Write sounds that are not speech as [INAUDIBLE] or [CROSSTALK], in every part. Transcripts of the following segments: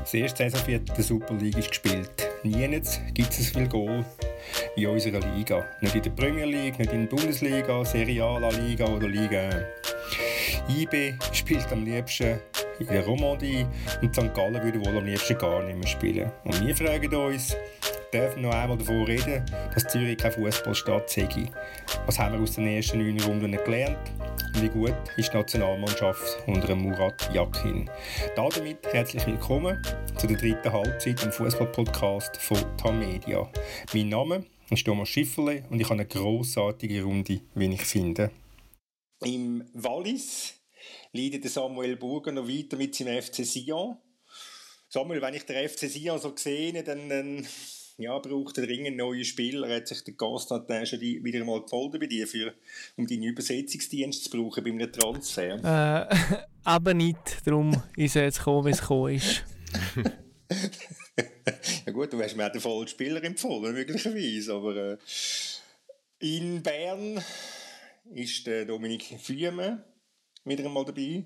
Das erste Saisonviertel der Super League ist gespielt. Niemals gibt es so viel Goal in unserer Liga. Nicht in der Premier League, nicht in der Bundesliga, Serie Liga oder Liga 1. IB spielt am liebsten in der Romandie und St. Gallen würde wohl am liebsten gar nicht mehr spielen. Und wir fragen uns, dürfen noch einmal davon reden, dass Zürich keine Fußballstadt sei. Was haben wir aus den ersten neun Runden gelernt? Wie gut ist die Nationalmannschaft unter Murat Yakin? Damit herzlich willkommen zu der dritten Halbzeit im Fußball-Podcast von Tamedia. Mein Name ist Thomas Schifferle und ich habe eine grossartige Runde, wie ich finde. Im Wallis leidet Samuel Burger noch weiter mit seinem FC Sion. Samuel, wenn ich den FC Sion so sehe, dann, dann ja, braucht er dringend neue Spieler. Er hat sich der Constantin schon wieder mal gefolgt bei dir, für, um deinen Übersetzungsdienst zu brauchen bei einem Transfer. Äh, [LAUGHS] aber nicht. Darum ist er jetzt gekommen, wie es gekommen ist. [LAUGHS] ja gut, du hast mir auch den vollen Spieler empfohlen, möglicherweise. Aber äh, in Bern ist der Dominik Fühme wieder einmal dabei.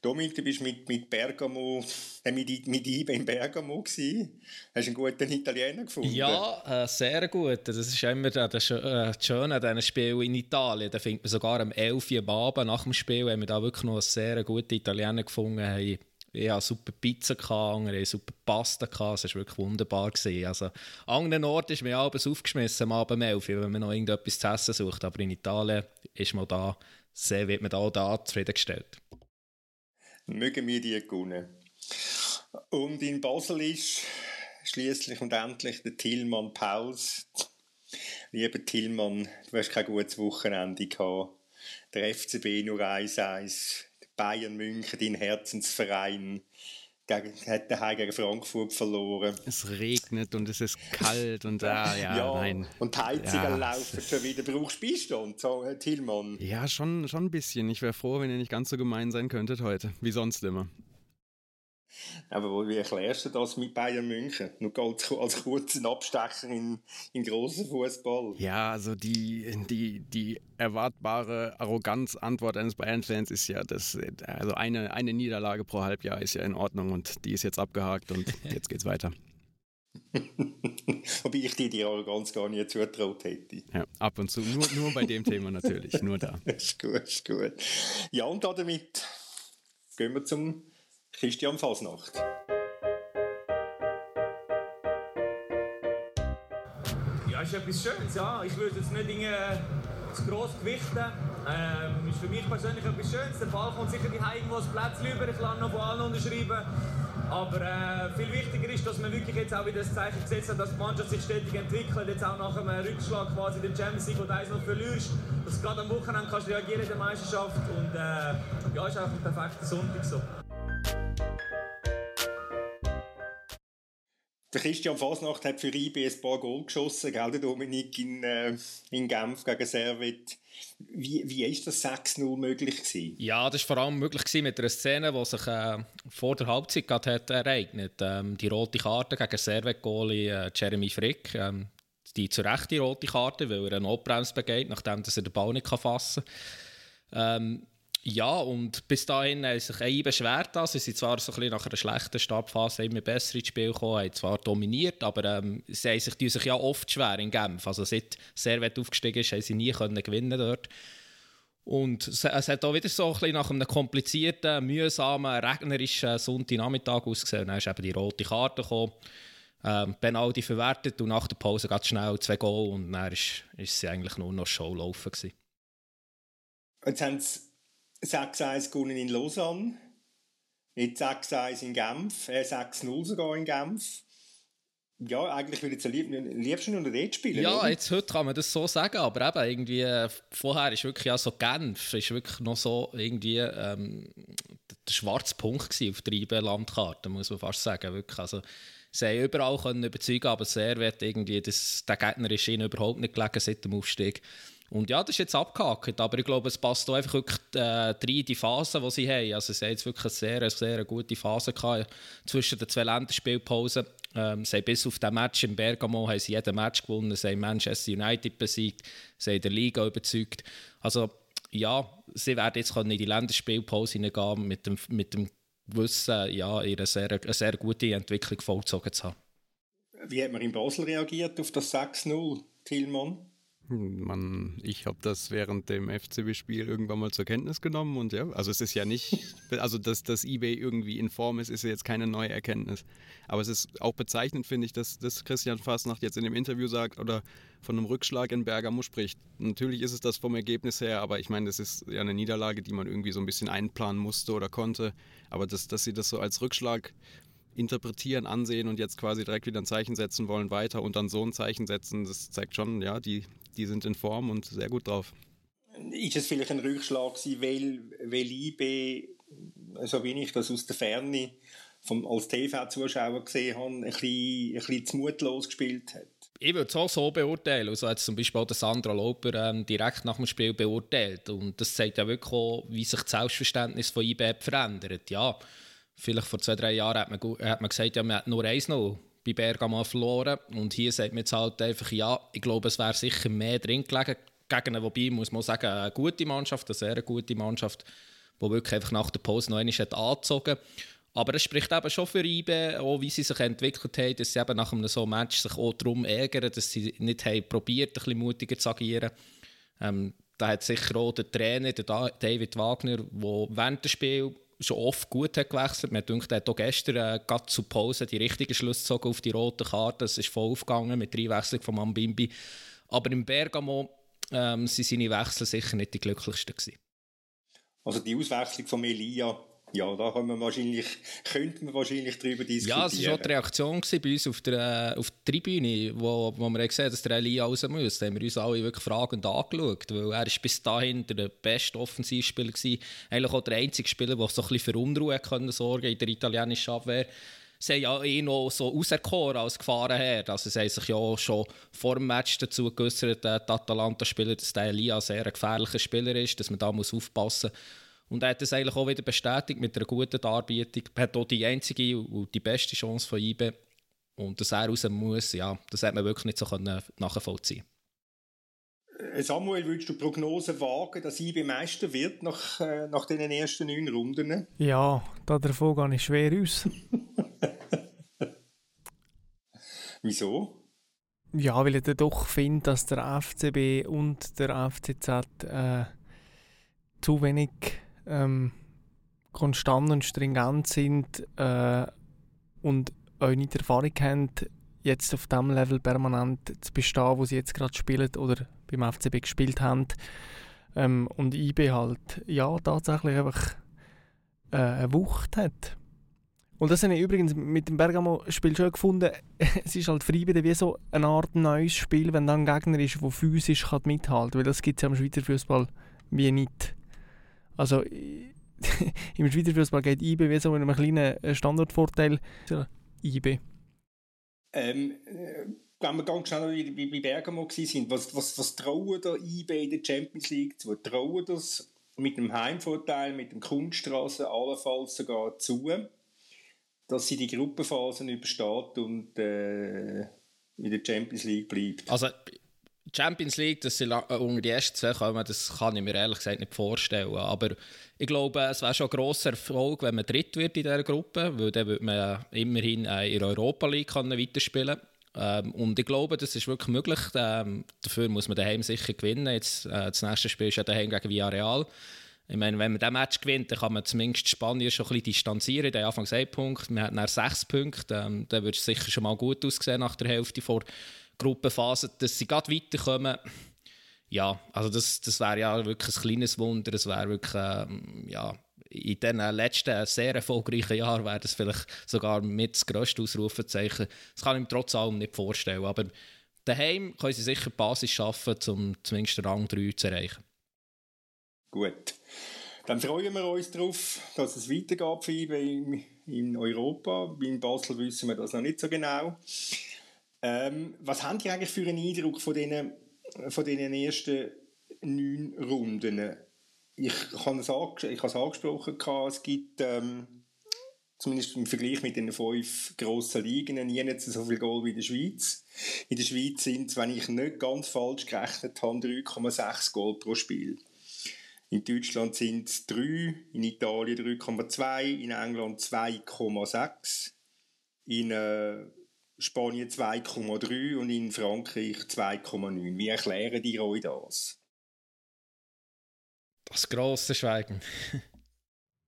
Dominik, du bist mit, mit Bergamo, äh, mit, mit IBE in Bergamo gewesen. Hast du einen guten Italiener gefunden? Ja, äh, sehr gut. Das ist immer das, äh, Schöne an diesen Spielen in Italien. Da findet man sogar am 11 Uhr Abend nach dem Spiel, haben wir da wirklich noch einen sehr guten Italiener gefunden haben. Ich hatte super Pizza, andere super Pasta. Es war wirklich wunderbar. Also, an anderen Orten ist mir abends aufgeschmissen, am Abend um 11 Uhr, wenn man noch irgendetwas zu essen sucht. Aber in Italien ist man da sehr wird man auch da zufriedengestellt. Mögen wir die gewinnen. Und in Basel ist schließlich und endlich der Tillmann Pauls. Lieber Tillmann, du hast kein gutes Wochenende gehabt. Der FCB nur 1-1. Bayern München, dein Herzensverein gegen, hat daheim gegen Frankfurt verloren. Es regnet und es ist kalt und ah, ja, [LAUGHS] ja, nein. Und die Heizungen ja, laufen schon wieder. Brauchst du Beistand, so, Tillmann? Ja, schon, schon ein bisschen. Ich wäre froh, wenn ihr nicht ganz so gemein sein könntet heute, wie sonst immer. Aber wie erklärst du das mit Bayern München? Nur [LAUGHS] als, als kurzen Abstecher in, in grossen Fußball. Ja, also die, die, die erwartbare Arroganz-Antwort eines Bayern-Fans ist ja, dass also eine, eine Niederlage pro Halbjahr ist ja in Ordnung und die ist jetzt abgehakt und jetzt geht's weiter. [LAUGHS] Wobei ich dir die Arroganz gar nicht zutraut hätte. Ja, ab und zu. Nur, nur bei dem Thema natürlich. Nur da. [LAUGHS] ist gut, ist gut. Ja, und damit gehen wir zum Christian Fasnacht. Ja, ist etwas Schönes, ja. Ich würde jetzt nicht in, zu gross gewichten. Ähm, ist für mich persönlich etwas Schönes. Der Ball kommt sicher die irgendwo das Plätzchen über. Ich kann noch von allen unterschreiben. Aber äh, viel wichtiger ist, dass man wirklich jetzt auch wieder das Zeichen gesetzt hat, dass die Mannschaft sich stetig entwickelt. Jetzt auch nach einem Rückschlag quasi in der Champions League, wo du eins noch verlierst, dass du gerade am Wochenende kannst reagieren in der Meisterschaft. Und äh, ja, ist einfach ein perfekter Sonntag so. Der Christian Fasnacht hat für IB ein paar Goal geschossen, gell, der Dominik in, äh, in Genf gegen Servet. Wie, wie ist das 6-0 möglich gewesen? Ja, das war vor allem möglich mit einer Szene, die sich äh, vor der Halbzeit gerade hat ereignet. Ähm, die rote Karte gegen Servet-Goalie äh, Jeremy Frick. Ähm, die zu Recht die rote Karte, weil er einen Notbremse begeht, nachdem er den Ball nicht fassen kann. Ähm, ja, und bis dahin haben sich ein beschwert. Sie sind zwar so ein bisschen nach einer schlechten Startphase immer besser ins Spiel gekommen, haben zwar dominiert, aber ähm, sie haben sich, sich ja oft schwer in Genf. Also, seit Servet aufgestiegen ist, haben sie nie können gewinnen dort. Und es, hat auch wieder so ein bisschen nach einem komplizierten, mühsamen, regnerischen Sonntagnachmittag ausgesehen. Dann ist eben die rote Karte gekommen. Ähm, Penalty verwertet und nach der Pause ganz schnell zwei Goal und dann ist, sie eigentlich nur noch Show laufen gewesen. Jetzt 6-1 gewonnen in Lausanne. Jetzt 6-1 in Genf, äh 6-0 sogar in Genf. Ja, eigentlich würde ich am liebsten unter dort spielen. Ja, oder? jetzt heute kann man das so sagen, aber eben irgendwie äh, vorher ist wirklich ja so Genf, ist wirklich noch so irgendwie ähm, der schwarze Punkt auf der IB-Landkarte, muss man fast sagen. Wirklich. Also, sie haben überall können überzeugen, aber sehr wird irgendwie, das, der Gegner ist ihnen überhaupt nicht gelegen seit dem Aufstieg. Und ja, das ist jetzt abgehakt, aber ich glaube, es passt auch einfach wirklich äh, rein, die Phase, die sie haben. Also sie haben jetzt wirklich eine sehr, sehr gute Phase gehabt zwischen den zwei Länderspielpausen. Ähm, sie bis auf das Match in Bergamo haben sie jeden Match gewonnen, sie haben Manchester United besiegt, sie haben der Liga überzeugt. Also ja, sie werden jetzt in die Länderspielpause hineingehen mit dem, mit dem wissen, ja, ihre sehr, eine sehr gute Entwicklung vollzogen zu haben. Wie hat man in Basel reagiert auf das 6-0, Tillmann? Man, ich habe das während dem FCB-Spiel irgendwann mal zur Kenntnis genommen und ja, also es ist ja nicht, [LAUGHS] also dass das eBay irgendwie in Form ist, ist ja jetzt keine neue Erkenntnis. Aber es ist auch bezeichnend, finde ich, dass, dass Christian Fasnacht jetzt in dem Interview sagt oder von einem Rückschlag in Bergamo spricht. Natürlich ist es das vom Ergebnis her, aber ich meine, das ist ja eine Niederlage, die man irgendwie so ein bisschen einplanen musste oder konnte. Aber das, dass sie das so als Rückschlag interpretieren, ansehen und jetzt quasi direkt wieder ein Zeichen setzen wollen, weiter und dann so ein Zeichen setzen, das zeigt schon, ja, die, die sind in Form und sehr gut drauf. Ist es vielleicht ein Rückschlag gewesen, weil, weil IB, so wie ich das aus der Ferne vom, als TV-Zuschauer gesehen habe, ein bisschen, ein bisschen zu mutlos gespielt hat? Ich würde es auch so beurteilen. Also hat zum Beispiel auch der Sandra Lauper ähm, direkt nach dem Spiel beurteilt. Und das zeigt ja wirklich auch, wie sich das Selbstverständnis von IB verändert. Ja, vielleicht vor zwei, drei Jahren hat man, hat man gesagt, ja, man hat nur 1-0 bei Bergamo verloren. Und hier sagt man jetzt halt einfach, ja, ich glaube, es wäre sicher mehr drin gelegen. Gegen eine, wobei, muss man sagen, eine gute Mannschaft, eine sehr gute Mannschaft, die wirklich einfach nach der Pause noch einmal hat angezogen aber es spricht eben schon für IBE, auch wie sie sich entwickelt haben, dass sie eben nach einem so Match sich auch darum ärgern, dass sie nicht haben probiert, ein bisschen mutiger zu agieren. Ähm, da hat sicher auch der Trainer, der David Wagner, der während dem Spiel schon oft gut hat gewechselt. Man denkt, er hat auch gestern äh, gerade zur Pause die richtigen Schluss gezogen auf die rote Karte. Es ist voll aufgegangen mit der Einwechslung von Mambimbi. Aber im Bergamo ähm, sind seine Wechsel sicher nicht die glücklichsten gewesen. Also die Auswechslung von Elia ja, da können wir wahrscheinlich, [LAUGHS] könnte man wahrscheinlich darüber diskutieren. Ja, es war auch die Reaktion bei uns auf der, auf der Tribüne, wo, wo wir gesehen haben, dass der Elia raus muss. Da haben wir uns alle wirklich fragend angeschaut, weil er ist bis dahin der beste Offensivspieler war. Eigentlich auch der einzige Spieler, der so ein bisschen für Unruhe können sorgen in der italienischen Abwehr. Sie haben ja eh noch so auserkoren als Gefahrenherd. Also sie haben sich ja schon vor dem Match dazu geäußert, der Atalanta-Spieler, dass der Elia sehr ein gefährlicher Spieler ist, dass man da muss aufpassen muss. Und er hat das eigentlich auch wieder bestätigt mit einer guten Darbietung. Er hat auch die einzige und die beste Chance von IBE. Und dass er raus muss, ja, das hat man wirklich nicht so nachvollziehen äh, Samuel, würdest du Prognosen wagen, dass IBE Meister wird nach, äh, nach den ersten neun Runden? Ja, da davon gehe ich schwer aus. [LAUGHS] Wieso? Ja, weil ich dann doch finde, dass der FCB und der FCZ äh, zu wenig ähm, konstant und stringent sind äh, und auch nicht Erfahrung haben, jetzt auf dem Level permanent zu bestehen, wo sie jetzt gerade spielen oder beim FCB gespielt haben. Ähm, und IB halt, ja, tatsächlich einfach äh, eine Wucht hat. Und das habe ich übrigens mit dem Bergamo-Spiel schon gefunden. [LAUGHS] es ist halt IB wie so eine Art neues Spiel, wenn dann ein Gegner ist, der physisch kann mithalten kann. Weil das gibt es ja im Schweizer Fußball wie nicht. Also [LAUGHS] im Schweizer Fußball geht IB wie so mit einem kleinen äh, Standardvorteil. IB. Ähm, äh, wenn wir ganz schnell wie bei Bergamo waren, was, was, was trauen da IB in der Champions League zu? Trauen das mit dem Heimvorteil, mit dem Kunststraße allenfalls sogar zu, dass sie die Gruppenphasen übersteht und äh, in der Champions League bleibt? Also Champions League, dass sie äh, unter die ersten zwei kommen, das kann ich mir ehrlich gesagt nicht vorstellen. Aber ich glaube, es wäre schon ein grosser Erfolg, wenn man dritt wird in dieser Gruppe, weil dann würde man immerhin äh, in der Europa League weiterspielen ähm, Und ich glaube, das ist wirklich möglich. Ähm, dafür muss man daheim sicher gewinnen. Jetzt, äh, das nächste Spiel ist ja daheim gegen Villarreal. Ich meine, wenn man diesen Match gewinnt, dann kann man zumindest Spanier schon ein bisschen distanzieren. Der Anfang ein Punkt, man hat nach sechs Punkte. Ähm, dann würde es sicher schon mal gut aussehen nach der Hälfte vor Gruppenphase, dass sie gerade weiterkommen. Ja, also das, das wäre ja wirklich ein kleines Wunder. Es wäre wirklich, ähm, ja, in den letzten sehr erfolgreichen Jahren wäre das vielleicht sogar mit das grösste Ausrufezeichen. Das kann ich mir trotz allem nicht vorstellen. Aber daheim können sie sicher die Basis schaffen, um zumindest Rang 3 zu erreichen. Gut. Dann freuen wir uns darauf, dass es weitergeht für ihn in Europa. In Basel wissen wir das noch nicht so genau. Ähm, was habt ihr eigentlich für einen Eindruck von diesen, von diesen ersten neun Runden? Ich habe es, angesprochen, es gibt ähm, zumindest im Vergleich mit den fünf grossen Ligen nie nicht so viel Goal wie in der Schweiz. In der Schweiz sind es, wenn ich nicht ganz falsch gerechnet habe, 3,6 Goal pro Spiel. In Deutschland sind es 3, in Italien 3,2, in England 2,6, in äh, Spanien 2,3 und in Frankreich 2,9. Wie erklären die euch das? Das große Schweigen.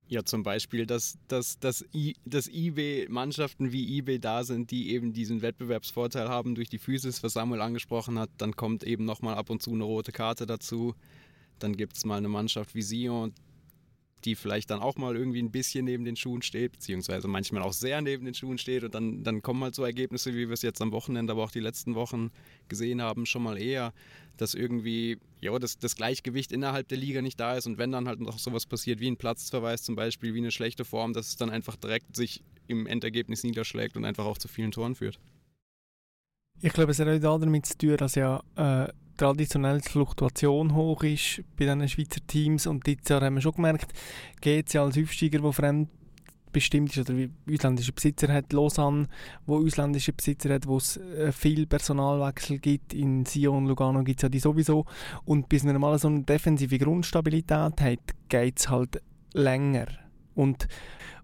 Ja, zum Beispiel, dass, dass, dass, I, dass eBay Mannschaften wie eBay da sind, die eben diesen Wettbewerbsvorteil haben durch die Physis, was Samuel angesprochen hat. Dann kommt eben nochmal ab und zu eine rote Karte dazu. Dann gibt es mal eine Mannschaft wie Sion, die vielleicht dann auch mal irgendwie ein bisschen neben den Schuhen steht, beziehungsweise manchmal auch sehr neben den Schuhen steht. Und dann, dann kommen halt so Ergebnisse, wie wir es jetzt am Wochenende, aber auch die letzten Wochen gesehen haben, schon mal eher, dass irgendwie ja, das, das Gleichgewicht innerhalb der Liga nicht da ist. Und wenn dann halt noch sowas passiert, wie ein Platzverweis zum Beispiel, wie eine schlechte Form, dass es dann einfach direkt sich im Endergebnis niederschlägt und einfach auch zu vielen Toren führt. Ich glaube, es hat auch damit zu tun, dass ja äh, traditionell die Fluktuation hoch ist bei diesen Schweizer Teams. Und dieses Jahr haben wir schon gemerkt, GC als Aufsteiger, der fremdbestimmt ist, oder wie ausländische Besitzer hat, Lausanne, wo ausländische Besitzer hat, wo es äh, viel Personalwechsel gibt. In Sion und Lugano gibt es ja die sowieso. Und bis man mal so eine defensive Grundstabilität hat, geht es halt länger. Und,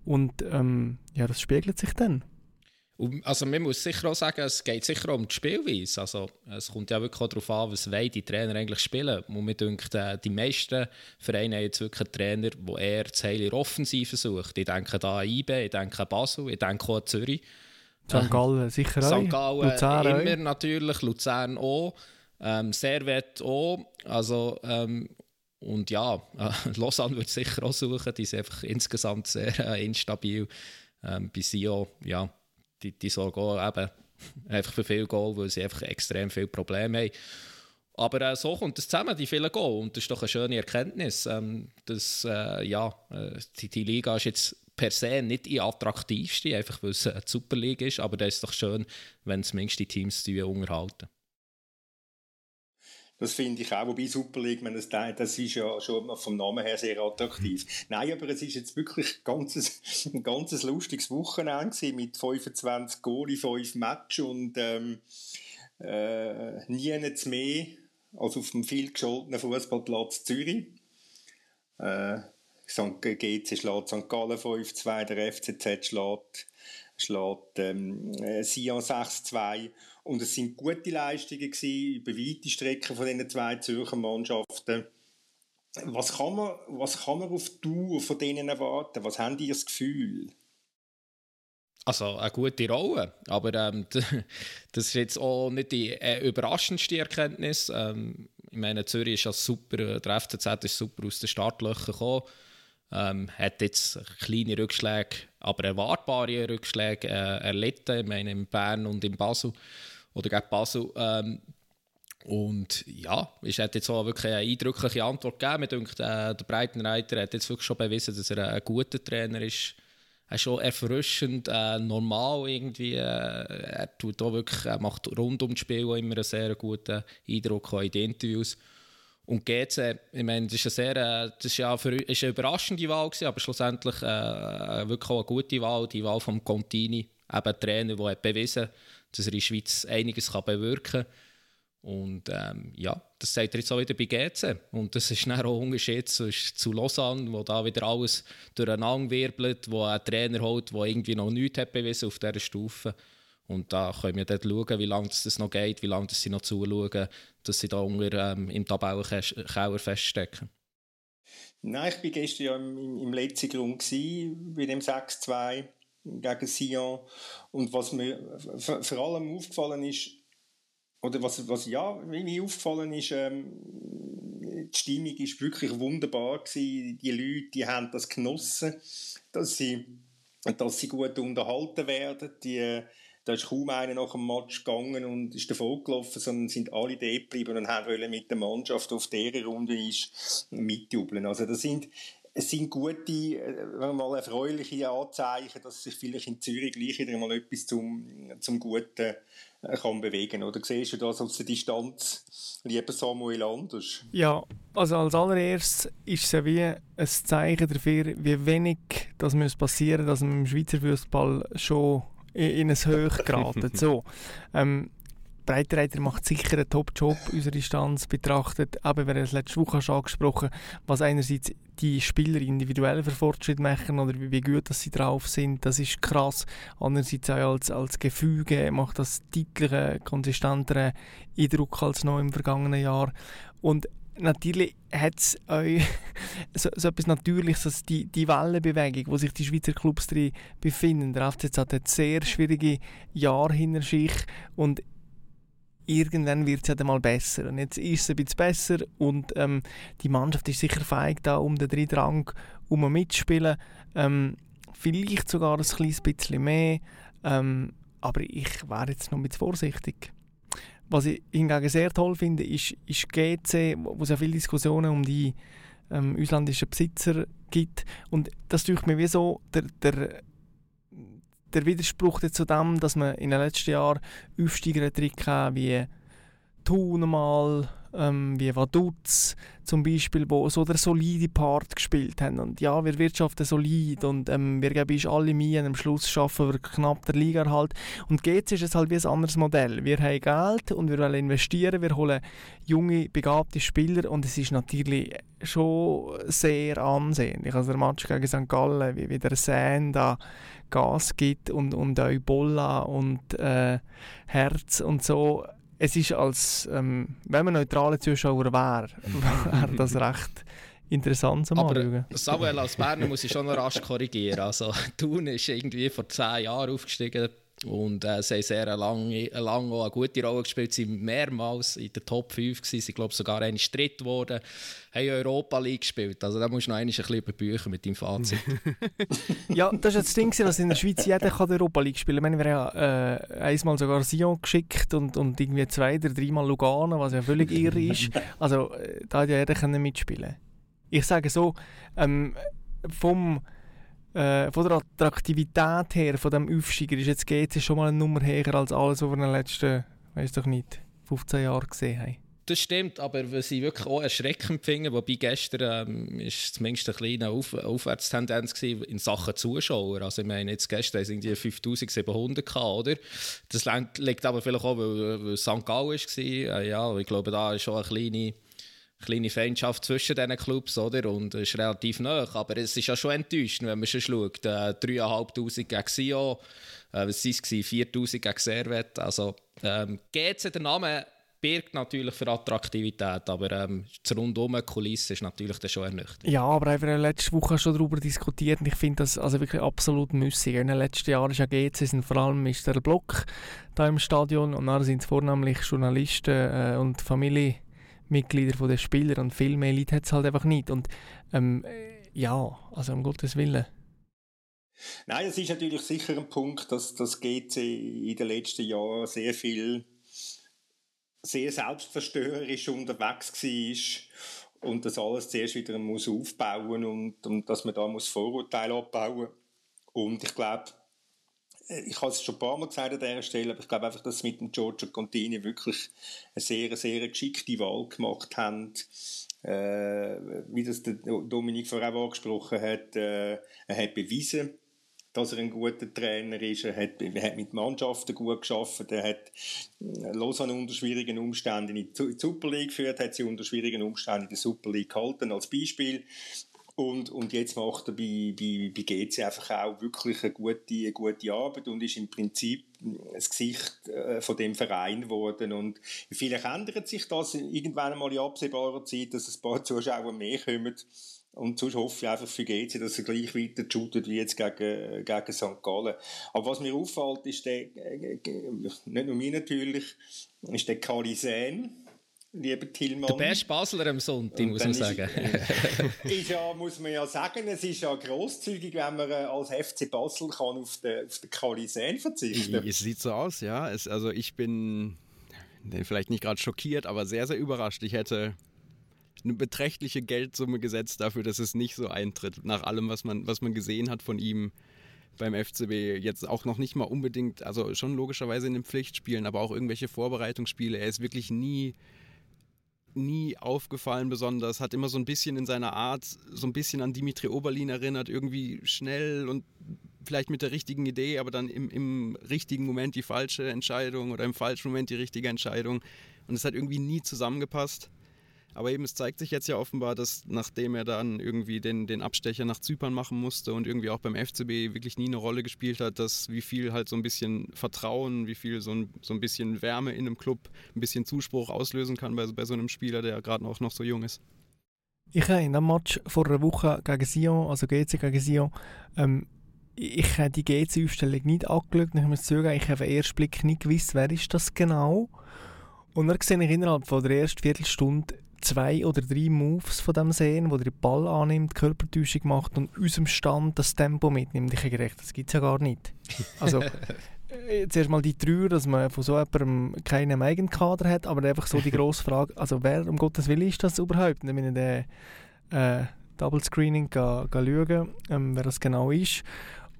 und ähm, ja, das spiegelt sich dann. Also man muss sicher auch sagen, es geht sicher um die Spielweise. Also es kommt ja wirklich auch darauf an, was die Trainer eigentlich spielen. Und mir denkt, äh, die meisten Vereine haben jetzt wirklich einen Trainer, der eher das Heile Offensive sucht. Ich denke da an IB, ich denke an Basel, ich denke auch an Zürich. St. Gallen sicher auch. St. Gallen Luzern immer auch. natürlich, Luzern auch, ähm, Servet auch. Also, ähm, und ja, äh, [LAUGHS] Lausanne wird sicher auch suchen, die sind einfach insgesamt sehr äh, instabil. Ähm, bei Sio, ja, die, die soll gehen, eben einfach für viel Goal, weil sie einfach extrem viele Probleme haben. Aber äh, so kommt es zusammen, die vielen Goal. Und das ist doch eine schöne Erkenntnis. Ähm, dass, äh, ja, äh, die, die, Liga ist jetzt per se nicht die attraktivste, einfach weil es eine Super League ist. Aber das ist doch schön, wenn zumindest die Teams die unterhalten. Das finde ich auch, wobei Super League, man das, das ist ja schon vom Namen her sehr attraktiv. Nein, aber es ist jetzt wirklich ganzes, ein ganzes lustiges Wochenende mit 25 Goal 5 Matches und ähm, äh, nie mehr als auf dem viel gescholtenen Fußballplatz Zürich. Äh, St. GC schlägt St. Gallen 5-2, der FCZ schlägt, schlägt ähm, äh, Sion 6-2 und es sind gute Leistungen gewesen, über weite Strecken von diesen zwei Zürcher Mannschaften. Was kann man, was kann man auf Tour von denen erwarten? Was haben die das Gefühl? Also eine gute Rolle, aber ähm, [LAUGHS] das ist jetzt auch nicht die äh, überraschendste Erkenntnis. Ähm, ich meine, Zürich ist ja super, der FCZ ist super aus den Startlöchern gekommen, ähm, hat jetzt kleine Rückschläge, aber erwartbare Rückschläge äh, erlitten, ich meine in Bern und in Basel oder gegen Basel. Ähm, und ja, es hat jetzt auch wirklich eine eindrückliche Antwort gegeben. Mir denkt, äh, der Breitenreiter hat jetzt wirklich schon bewiesen, dass er ein guter Trainer ist. Er ist schon erfrischend, äh, normal irgendwie. Äh, er tut auch wirklich, er macht rund um das Spiel immer einen sehr guten Eindruck auch in den Interviews. Und GC, ich meine, das ist, eine sehr, äh, das ist ja für, ist eine überraschende Wahl gewesen, aber schlussendlich äh, wirklich auch eine gute Wahl, die Wahl von Contini, eben Trainer, der hat bewiesen hat, dass er in der Schweiz einiges kann bewirken kann. Und ähm, ja, das sagt er jetzt auch wieder bei GC. Und das ist dann auch ein Unterschied zu, zu Lausanne, wo da wieder alles durcheinander wirbelt, wo ein Trainer holt, der irgendwie noch nichts hat bewiesen auf dieser Stufe. Und da können wir dann schauen, wie lange das noch geht, wie lange sie noch zuschauen, dass sie da unter, ähm, im Tabellenkeller feststecken. Nein, ich war gestern ja im, im Grund bei dem 6-2 gegen Sion. Und was mir vor allem aufgefallen ist, oder was, was ja, mir aufgefallen ist, ähm, die Stimmung ist wirklich wunderbar gewesen. Die Leute, die haben das genossen, dass sie, dass sie gut unterhalten werden. Die, da ist kaum einer nach dem Match gegangen und ist davon gelaufen, sondern sind alle da geblieben und haben mit der Mannschaft, auf deren Runde ist, mitjubeln. Also das sind es sind gute, äh, mal erfreuliche Anzeichen, dass sich vielleicht in Zürich gleich wieder mal etwas zum, zum Guten äh, kann bewegen Oder siehst du das aus der Distanz, lieber Samuel, anders? Ja, also als allererstes ist es ja wie ein Zeichen dafür, wie wenig das muss passieren dass man im Schweizer Fußball schon in, in ein Hoch [LAUGHS] geraten. so, ähm, Breitreiter macht sicher einen Top-Job, unsere Distanz betrachtet. Aber wir haben es letzte Woche schon angesprochen, was einerseits die Spieler individuell für Fortschritt machen oder wie gut dass sie drauf sind, das ist krass. Andererseits auch als, als Gefüge macht das deutlich konsistenteren Eindruck als noch im vergangenen Jahr. Und natürlich hat es [LAUGHS] so, so, etwas Natürliches, dass die, die Wellenbewegung, wo sich die Schweizer Clubs drin befinden. Der FCZ hat sehr schwierige Jahre hinter sich und irgendwann wird es ja mal besser. Und jetzt ist es ein bisschen besser und ähm, die Mannschaft ist sicher feig da, um den dritten Rang um mitzuspielen. Ähm, vielleicht sogar ein kleines bisschen mehr, ähm, aber ich wäre jetzt noch ein bisschen vorsichtig. Was ich hingegen sehr toll finde, ist, ist GC, wo es ja viele Diskussionen um die ähm, ausländischen Besitzer gibt. Und das tut mir wie so der, der, der Widerspruch zu dem, dass man in den letzten Jahren Aufsteiger drin wie Thun mal, ähm, wie Vaduz zum Beispiel, wo so der solide Part gespielt haben. Und ja, wir wirtschaften solid und ähm, wir geben alle Mühe am Schluss schaffen wir knapp der Liga halt. Und GC ist es halt wie ein anderes Modell. Wir haben Geld und wir wollen investieren, wir holen junge, begabte Spieler und es ist natürlich schon sehr ansehnlich. Also der Match gegen St. Gallen, wie, wie der Sen da Gas gibt und, und Eubola und äh, Herz und so es ist als, ähm, wenn man neutraler Zuschauer wäre, [LAUGHS] wäre das [LAUGHS] recht interessant zum Aber Anschauen. Samuel als Berner muss ich schon noch rasch korrigieren. Also [LAUGHS] Thun ist irgendwie vor zehn Jahren aufgestiegen und äh, sie haben sehr lange, lange auch eine gute Rolle gespielt, sie waren mehrmals in der Top 5 gewesen, sie glaube sogar eine Stritt geworden, haben Europa League gespielt, also da musst du noch ein bisschen überbüchen mit deinem Fazit. [LAUGHS] [LAUGHS] ja, das ist das Ding, dass in der Schweiz jeder kann Europa League spielen kann. Wir haben ja äh, einmal sogar Sion geschickt und, und irgendwie zwei oder dreimal Lugano, was ja völlig irre ist. [LAUGHS] Also äh, da hat ja jeder mitspielen Ich sage so, ähm, vom äh, von der Attraktivität her, von dem Aufsteiger, ist jetzt GC schon mal eine Nummer höher als alles, was wir in den letzten, weiß doch nicht, 15 Jahren gesehen haben. Das stimmt, aber was ich wirklich auch erschreckend finde, wobei gestern ähm, ist zumindest eine kleine Auf Aufwärtstendenz in Sachen Zuschauer. Also ich meine, jetzt gestern waren es 5700 gehabt, oder? Das liegt aber vielleicht auch, weil, weil St. Gallen war. Äh, ja, ich glaube, da ist schon eine kleine kleine Feindschaft zwischen diesen Clubs, oder? Und es ist relativ nah. Aber es ist ja schon enttäuschend, wenn man schon schaut. Äh, 3'500 gegen Sion, äh, was waren es? 4'000 gegen Servet. Also, ähm, GC, der Name birgt natürlich für Attraktivität, aber ähm, die rundum Kulisse ist natürlich dann schon ernüchternd. Ja, aber wir haben letzte Woche schon darüber diskutiert und ich finde das also wirklich absolut müssig. In den letzten Jahren ist ja GC sind vor allem ist der Block da im Stadion und dann sind es vornehmlich Journalisten äh, und Familie Mitglieder von den Spielern und viel mehr Leute hat es halt einfach nicht. Und ähm, ja, also um Gottes Willen. Nein, es ist natürlich sicher ein Punkt, dass das GC in den letzten Jahren sehr viel sehr selbstzerstörerisch unterwegs war und das alles zuerst wieder muss aufbauen und, und dass man da muss Vorurteile abbauen und ich glaube ich habe es schon ein paar Mal gesagt an dieser Stelle, aber ich glaube einfach, dass sie mit dem Giorgio Contini wirklich eine sehr, sehr geschickte Wahl gemacht haben. Äh, wie das der Dominik vorher angesprochen hat, äh, er hat bewiesen, dass er ein guter Trainer ist. Er hat, er hat mit Mannschaften gut geschafft. Er hat äh, Lausanne unter schwierigen Umständen in die Super League geführt, hat sie unter schwierigen Umständen in der Super League gehalten. Als Beispiel und, und jetzt macht er bei, bei, bei GC einfach auch wirklich eine gute, eine gute Arbeit und ist im Prinzip das Gesicht äh, von dem Verein geworden. Und vielleicht ändert sich das irgendwann einmal in absehbarer Zeit, dass ein paar Zuschauer mehr kommen. Und sonst hoffe ich einfach für GC, dass er gleich weiter shootet wie jetzt gegen, gegen St. Gallen. Aber was mir auffällt, ist der, äh, äh, nicht nur mir natürlich, ist der Kalisan lieber Tillmann. Der beste Basler am Sonntag, muss man sagen. Ist, [LAUGHS] ist, ja, muss man ja sagen, es ist ja grosszügig, wenn man äh, als FC Basel kann auf den, auf den Kalisän verzichten Es sieht so aus, ja. Es, also ich bin vielleicht nicht gerade schockiert, aber sehr, sehr überrascht. Ich hätte eine beträchtliche Geldsumme gesetzt dafür, dass es nicht so eintritt, nach allem, was man, was man gesehen hat von ihm beim FCB. Jetzt auch noch nicht mal unbedingt, also schon logischerweise in den Pflichtspielen, aber auch irgendwelche Vorbereitungsspiele. Er ist wirklich nie nie aufgefallen besonders, hat immer so ein bisschen in seiner Art so ein bisschen an Dimitri Oberlin erinnert, irgendwie schnell und vielleicht mit der richtigen Idee, aber dann im, im richtigen Moment die falsche Entscheidung oder im falschen Moment die richtige Entscheidung. Und es hat irgendwie nie zusammengepasst. Aber eben, es zeigt sich jetzt ja offenbar, dass nachdem er dann irgendwie den, den Abstecher nach Zypern machen musste und irgendwie auch beim FCB wirklich nie eine Rolle gespielt hat, dass wie viel halt so ein bisschen Vertrauen, wie viel so ein, so ein bisschen Wärme in einem Club, ein bisschen Zuspruch auslösen kann bei, bei so einem Spieler, der gerade auch noch so jung ist. Ich habe in dem Match vor einer Woche gegen Sion, also GC gegen Sion, ähm, ich habe die GC-Aufstellung nicht angeschaut. Ich muss zugeben, ich habe auf den ersten Blick nicht gewusst, wer ist das genau. Und dann sehe ich innerhalb von der ersten Viertelstunde zwei oder drei Moves von dem sehen, wo der den Ball annimmt, Körpertäuschung macht und aus dem Stand das Tempo mitnimmt. Ich habe gedacht, das gibt es ja gar nicht. Also [LAUGHS] äh, zuerst mal die Trauer, dass man von so jemandem keinen Eigenkader hat, aber einfach so die grosse Frage, also wer um Gottes Willen ist das überhaupt? Dann bin ich den äh, Double Screening schauen, ähm, wer das genau ist.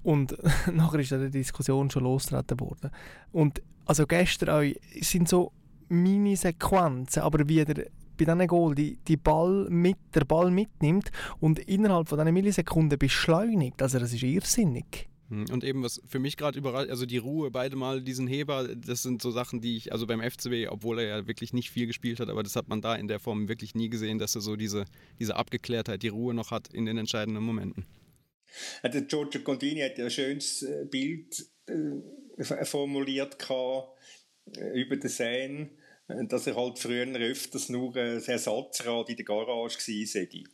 Und [LAUGHS] nachher ist dann die Diskussion schon losgetreten worden. Und also gestern auch, sind so Mini-Sequenzen, aber wie der bei diesem Goal die, die Ball mit, der Ball mitnimmt und innerhalb von einer Millisekunden beschleunigt. Also das ist irrsinnig. Hm, und eben, was für mich gerade überrascht, also die Ruhe, beide Mal diesen Heber, das sind so Sachen, die ich, also beim FCB, obwohl er ja wirklich nicht viel gespielt hat, aber das hat man da in der Form wirklich nie gesehen, dass er so diese, diese Abgeklärtheit, die Ruhe noch hat in den entscheidenden Momenten. Also Giorgio Condini hat ja ein schönes äh, Bild äh, formuliert äh, über den Seine dass er halt früher öfters nur ein Ersatzrad in der Garage war.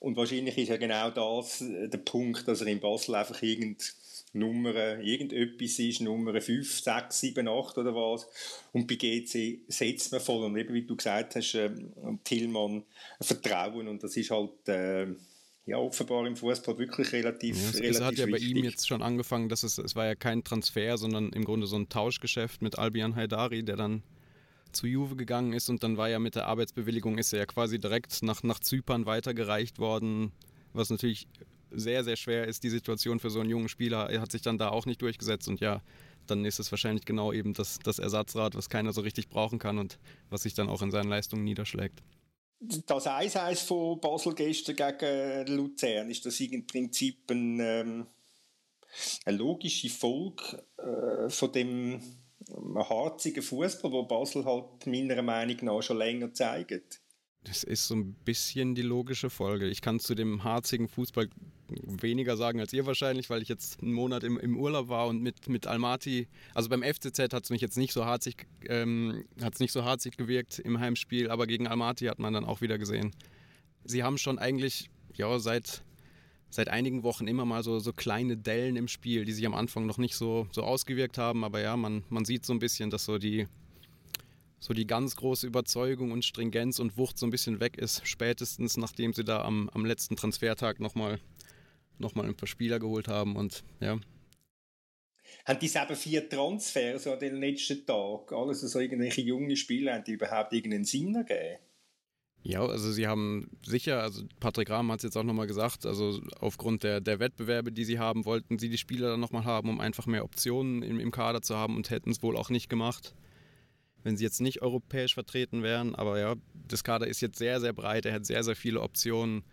Und wahrscheinlich ist ja genau das äh, der Punkt, dass er in Basel einfach irgend Nummer, irgendetwas ist, Nummer 5, 6, 7, 8 oder was. Und bei GC setzt man voll. Und eben wie du gesagt hast, äh, Tillmann Vertrauen. Und das ist halt, äh, ja, offenbar im Fußball wirklich relativ, ja, es, relativ Es hat ja wichtig. bei ihm jetzt schon angefangen, dass es, es war ja kein Transfer, sondern im Grunde so ein Tauschgeschäft mit Albion Haidari, der dann zu Juve gegangen ist und dann war ja mit der Arbeitsbewilligung ist er ja quasi direkt nach, nach Zypern weitergereicht worden, was natürlich sehr, sehr schwer ist, die Situation für so einen jungen Spieler. Er hat sich dann da auch nicht durchgesetzt und ja, dann ist es wahrscheinlich genau eben das, das Ersatzrad, was keiner so richtig brauchen kann und was sich dann auch in seinen Leistungen niederschlägt. Das 1-1 von Basel gestern gegen Luzern, ist das im Prinzip ein, ähm, eine logische Folge äh, von dem ein harziger Fußball, wo Basel halt meiner Meinung nach schon länger zeigt. Das ist so ein bisschen die logische Folge. Ich kann zu dem harzigen Fußball weniger sagen als ihr wahrscheinlich, weil ich jetzt einen Monat im, im Urlaub war und mit, mit Almaty, also beim FCZ hat es mich jetzt nicht so harzig, ähm, hat's nicht so harzig gewirkt im Heimspiel, aber gegen Almaty hat man dann auch wieder gesehen. Sie haben schon eigentlich, ja, seit seit einigen Wochen immer mal so, so kleine Dellen im Spiel, die sich am Anfang noch nicht so, so ausgewirkt haben. Aber ja, man, man sieht so ein bisschen, dass so die, so die ganz große Überzeugung und Stringenz und Wucht so ein bisschen weg ist. Spätestens nachdem sie da am, am letzten Transfertag nochmal noch mal ein paar Spieler geholt haben. Und ja, haben die eben vier Transfers an den letzten Tag, alles so irgendwelche junge Spieler, haben die überhaupt irgendeinen Sinn ergeben? Ja, also sie haben sicher, also Patrick Rahm hat es jetzt auch nochmal gesagt, also aufgrund der, der Wettbewerbe, die sie haben, wollten sie die Spieler dann nochmal haben, um einfach mehr Optionen im, im Kader zu haben und hätten es wohl auch nicht gemacht, wenn sie jetzt nicht europäisch vertreten wären. Aber ja, das Kader ist jetzt sehr, sehr breit, er hat sehr, sehr viele Optionen.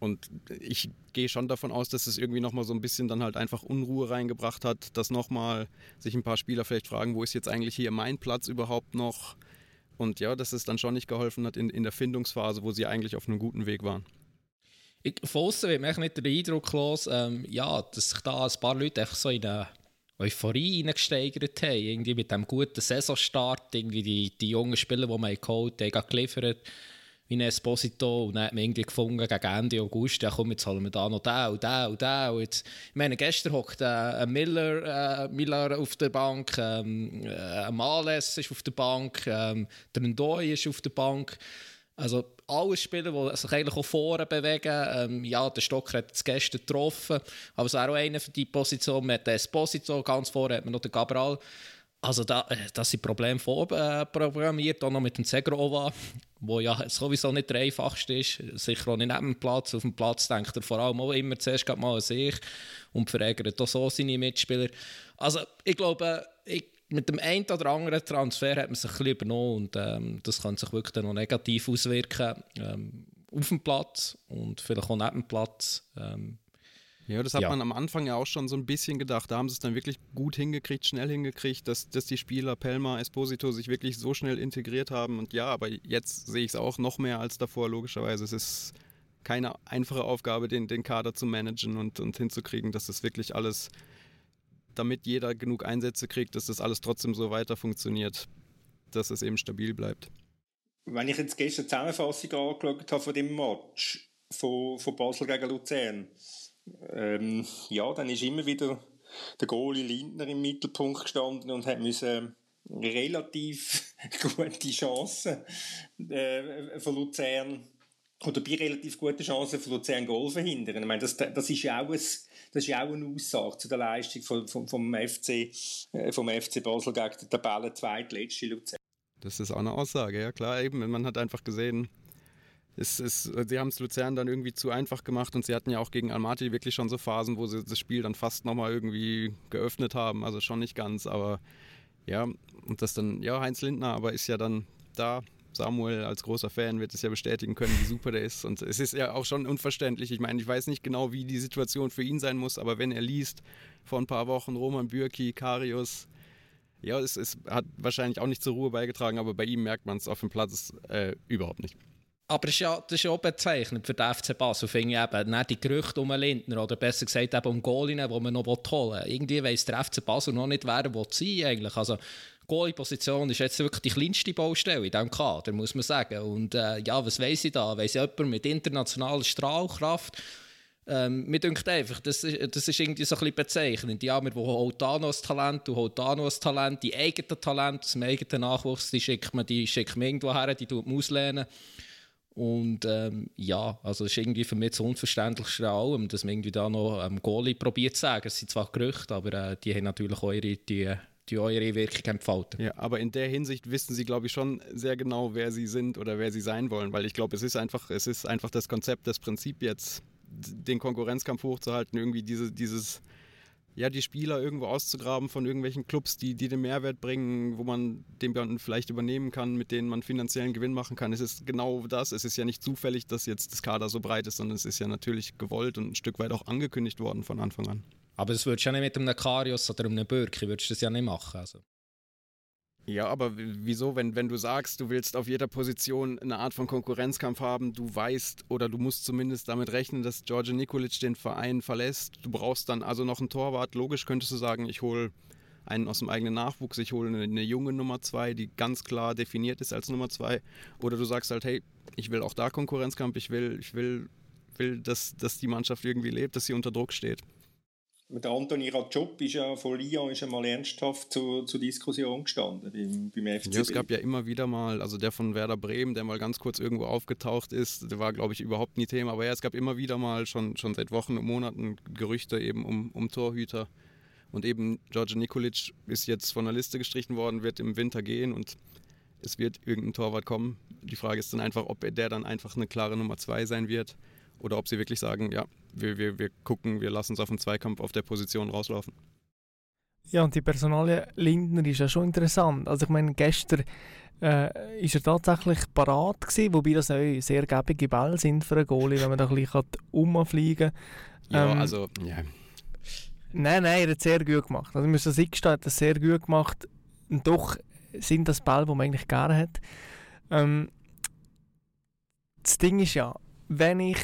Und ich gehe schon davon aus, dass es irgendwie nochmal so ein bisschen dann halt einfach Unruhe reingebracht hat, dass nochmal sich ein paar Spieler vielleicht fragen, wo ist jetzt eigentlich hier mein Platz überhaupt noch? Und ja, dass es dann schon nicht geholfen hat in, in der Findungsphase, wo sie eigentlich auf einem guten Weg waren. Ich, von außen wird mir nicht der Eindruck los, ähm, ja, dass sich da ein paar Leute einfach so in eine Euphorie hineingesteigert haben. Irgendwie mit dem guten Saisonstart, irgendwie die, die jungen Spieler, die man geholt haben, geliefert wie ein Esposito und dann hat man irgendwie gefunden, gegen Ende August, ja komm, jetzt holen wir da noch den und den und den. Und jetzt, ich meine, gestern hockt äh, ein Miller, äh, Miller auf der Bank, ähm, äh, ein Males ist auf der Bank, ähm, der Ndoi ist auf der Bank. Also alle Spieler, die sich eigentlich auch vorne bewegen. Ähm, ja, der Stock hat es gestern getroffen, aber es wäre auch einer für die Position. Man hat den Esposito, ganz vorne hat man noch den Cabral. Also da, äh, das sind Probleme vorprogrammiert, auch noch mit dem Segrova, wo ja sowieso nicht der einfachste ist. Sicher auch nicht neben dem Platz. Auf dem Platz denkt er vor allem auch immer zuerst mal an sich und verärgert auch so seine Mitspieler. Also ich glaube, ich, mit dem einen oder anderen Transfer hat man sich ein bisschen übernommen und ähm, das kann sich wirklich noch negativ auswirken ähm, auf dem Platz und vielleicht auch neben dem Platz. Ähm, Ja, das hat ja. man am Anfang ja auch schon so ein bisschen gedacht. Da haben sie es dann wirklich gut hingekriegt, schnell hingekriegt, dass, dass die Spieler Pelma, Esposito sich wirklich so schnell integriert haben. Und ja, aber jetzt sehe ich es auch noch mehr als davor, logischerweise. Es ist keine einfache Aufgabe, den, den Kader zu managen und, und hinzukriegen, dass das wirklich alles, damit jeder genug Einsätze kriegt, dass das alles trotzdem so weiter funktioniert, dass es eben stabil bleibt. Wenn ich jetzt gestern die Zusammenfassung angeschaut habe von dem Match von, von Basel gegen Luzern, ähm, ja, dann ist immer wieder der Goalie Lindner im Mittelpunkt gestanden und hat müssen relativ [LAUGHS] gute Chancen äh, von Luzern oder bei relativ guten Chancen von Luzern Goal verhindern. Ich meine, das, das, ist ja auch ein, das ist ja auch eine Aussage zu der Leistung vom, vom, vom, FC, äh, vom FC Basel gegen den Tabellen zweitletzte Luzern. Das ist auch eine Aussage, ja klar, eben. Man hat einfach gesehen, es ist, sie haben es Luzern dann irgendwie zu einfach gemacht und sie hatten ja auch gegen Almaty wirklich schon so Phasen, wo sie das Spiel dann fast nochmal irgendwie geöffnet haben. Also schon nicht ganz, aber ja, und das dann, ja, Heinz Lindner, aber ist ja dann da. Samuel als großer Fan wird es ja bestätigen können, wie super der ist. Und es ist ja auch schon unverständlich. Ich meine, ich weiß nicht genau, wie die Situation für ihn sein muss, aber wenn er liest, vor ein paar Wochen Roman Bürki, Karius, ja, es, es hat wahrscheinlich auch nicht zur Ruhe beigetragen, aber bei ihm merkt man es auf dem Platz äh, überhaupt nicht. Aber das ist ja, das ist auch bezeichnend für den FC Basel, finde ich eben. Nicht die Gerüchte um Lindner oder besser gesagt eben um Golinen, die man noch holen will. Irgendwie weiss der FC Basel noch nicht, wer er sein eigentlich. Also, Goalie-Position ist jetzt wirklich die kleinste Baustelle in diesem Kader, muss man sagen. Und äh, ja, was weiss ich da? Weiss jemand mit internationaler Strahlkraft? Ähm, mir denkt einfach, das ist, das ist irgendwie so ein bisschen bezeichnend. Ja, wir wollen Holtanos Talent, du Holtanos Talent, die eigenen Talente aus eigenen Nachwuchs, die schickt man, die schickt man irgendwo her, die tut man auslehnen. Und ähm, ja, also das ist irgendwie für mich das Unverständlichste an allem, dass man irgendwie da noch ähm, Goalie probiert zu sagen. Es sind zwar Gerüchte, aber äh, die haben natürlich auch ihre, die, die eure Wirkung entfalten. Ja, aber in der Hinsicht wissen sie, glaube ich, schon sehr genau, wer sie sind oder wer sie sein wollen, weil ich glaube, es ist einfach, es ist einfach das Konzept, das Prinzip jetzt, den Konkurrenzkampf hochzuhalten, irgendwie diese, dieses ja, die Spieler irgendwo auszugraben von irgendwelchen Clubs, die, die den Mehrwert bringen, wo man den vielleicht übernehmen kann, mit denen man finanziellen Gewinn machen kann. Es ist genau das. Es ist ja nicht zufällig, dass jetzt das Kader so breit ist, sondern es ist ja natürlich gewollt und ein Stück weit auch angekündigt worden von Anfang an. Aber das würdest du ja nicht mit einem Karius oder einem Birki, würdest du das ja nicht machen. Also. Ja, aber wieso, wenn, wenn du sagst, du willst auf jeder Position eine Art von Konkurrenzkampf haben, du weißt oder du musst zumindest damit rechnen, dass George Nikolic den Verein verlässt. Du brauchst dann also noch einen Torwart. Logisch könntest du sagen, ich hole einen aus dem eigenen Nachwuchs, ich hole eine, eine, junge Nummer zwei, die ganz klar definiert ist als Nummer zwei. Oder du sagst halt, hey, ich will auch da Konkurrenzkampf, ich will, ich will, will dass, dass die Mannschaft irgendwie lebt, dass sie unter Druck steht. Der Antoni Ratschop ist ja von Lyon ist einmal ernsthaft zur, zur Diskussion gestanden beim, beim FCB. Ja, es gab ja immer wieder mal, also der von Werder Bremen, der mal ganz kurz irgendwo aufgetaucht ist, der war, glaube ich, überhaupt nie Thema. Aber ja, es gab immer wieder mal, schon, schon seit Wochen und Monaten, Gerüchte eben um, um Torhüter. Und eben George Nikolic ist jetzt von der Liste gestrichen worden, wird im Winter gehen und es wird irgendein Torwart kommen. Die Frage ist dann einfach, ob der dann einfach eine klare Nummer zwei sein wird oder ob sie wirklich sagen, ja, wir, wir, wir gucken, wir lassen uns auf den Zweikampf auf der Position rauslaufen. Ja, und die Personalie Lindner ist ja schon interessant. Also ich meine, gestern äh, ist er tatsächlich parat gewesen, wobei das auch sehr gebige Bälle sind für einen Goalie, wenn man da ein bisschen umfliegen kann. Ja, ähm, also, ja. Nein, nein, er hat es sehr gut gemacht. Also ich muss das eingestehen, er hat es sehr gut gemacht. Und doch sind das Bälle, die man eigentlich gerne hat. Ähm, das Ding ist ja, wenn ich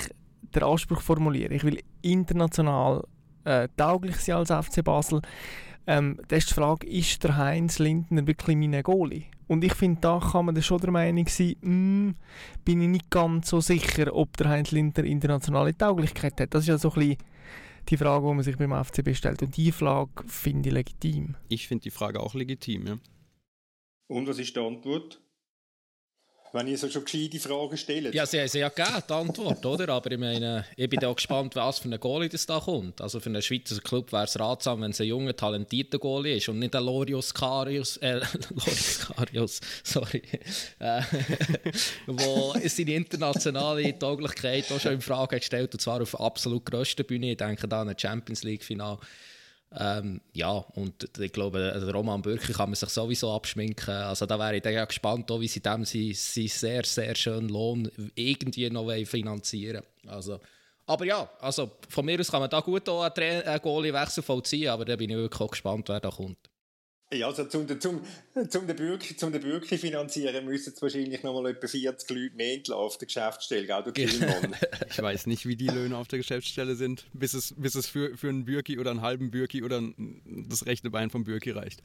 den Anspruch formuliere, ich will international äh, tauglich sein als FC Basel, ähm, dann ist die Frage, ist der Heinz Lindner wirklich mein Goalie? Und ich finde, da kann man dann schon der Meinung sein, mh, hm, bin ich nicht ganz so sicher, ob der Heinz Lindner internationale Tauglichkeit hat. Das ist ja so ein bisschen die Frage, die man sich beim FCB stellt. Und die Frage finde ich legitim. Ich finde die Frage auch legitim, ja. Und was ist die Antwort? Wenn ihr so schon gescheite Fragen stellt. Ja, sie haben sie ja gegeben, die Antwort, oder? Aber ich meine, ich bin auch gespannt, was für ein Goalie das da kommt. Also für einen Schweizer Club wäre es ratsam, wenn es ein junger, talentierter Goalie ist und nicht ein Lorius Karius, äh, [LAUGHS] Lorius Karius, sorry, äh, [LAUGHS] wo seine internationale Tauglichkeit auch schon in Frage gestellt und zwar auf absolut grösster Bühne. Ich denke da an ein Champions League-Final. Ähm, ja, und ich glaube, Roman Bürki kann man sich sowieso abschminken. Also da wäre ich dann gespannt, wie sie dem seinen sehr, sehr schönen Lohn irgendwie noch finanzieren Also Aber ja, also von mir aus kann man da gut auch einen Goalie-Wechsel vollziehen, aber da bin ich wirklich auch gespannt, wer da kommt. Ja, also zum, zum, zum den Bürger, zum den Bürger finanzieren müssen es wahrscheinlich noch mal etwa 40 Leute mehr entlassen auf der Geschäftsstelle, gell, du [LAUGHS] Ich weiß nicht, wie die Löhne auf der Geschäftsstelle sind, bis es, bis es für, für einen Bürki oder einen halben Bürki oder das rechte Bein vom Bürki reicht.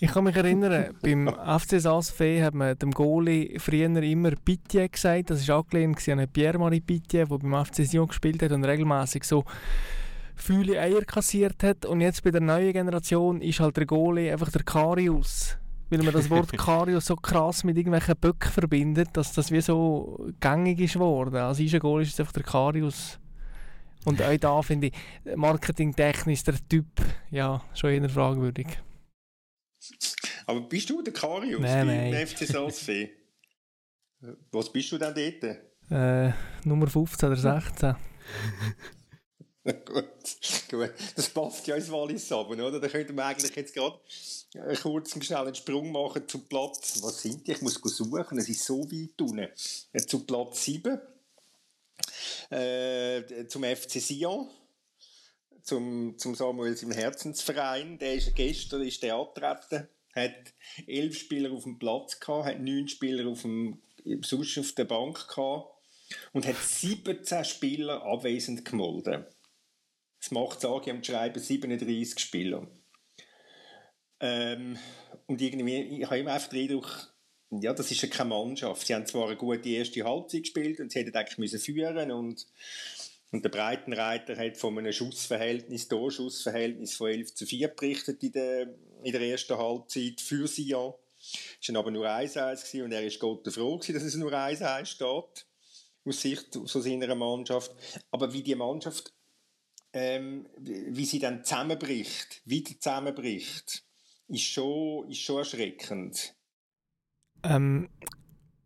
Ich kann mich erinnern, [LAUGHS] beim FC Saas-Fee hat man dem Goalie früher immer Pitié gesagt. Das war angelehnt an Pierre-Marie Pitié, der beim FC Sion gespielt hat und regelmäßig so viele Eier kassiert hat. Und jetzt bei der neuen Generation ist halt der Goalie einfach der Karius. Weil man das Wort [LAUGHS] Karius so krass mit irgendwelchen Böcken verbindet, dass das wie so gängig ist geworden. Also ist ein Goalie ist einfach der Karius. Und auch da finde ich, marketingtechnisch der Typ ja schon eher fragwürdig. Aber bist du der Karius nein, beim nein. FC Salzfee? [LAUGHS] Was bist du denn dort? Äh, Nummer 15 oder 16. [LAUGHS] gut, gut. Das passt ja ins Wallis aber, oder? Da könnten wir eigentlich jetzt gerade einen kurzen, schnellen Sprung machen zum Platz. Was sind die? Ich muss suchen, es ist so weit unten. Äh, zu Platz 7. Äh, zum FC Sion. Zum, zum Samuel im Herzensverein. Der ist gestern ist der angetreten, hat elf Spieler auf dem Platz gehabt, hat neun Spieler auf dem, sonst auf der Bank gehabt und hat 17 Spieler abwesend gemolden. Das macht sage ich schreiben 37 Spieler. Ähm, und irgendwie, ich habe immer einfach den Eindruck, ja, das ist ja keine Mannschaft. Sie haben zwar eine gute erste Halbzeit gespielt und sie hätten eigentlich müssen führen und und der Breitenreiter hat von einem Schussverhältnis, Torschussverhältnis von 11 zu 4 berichtet in der, in der ersten Halbzeit für Sion. Es war aber nur 1-1 und er ist Gott froh dass es nur 1-1 steht. Aus Sicht von seiner Mannschaft. Aber wie die Mannschaft ähm, wie sie dann zusammenbricht, wieder zusammenbricht, ist schon, ist schon erschreckend. Ähm,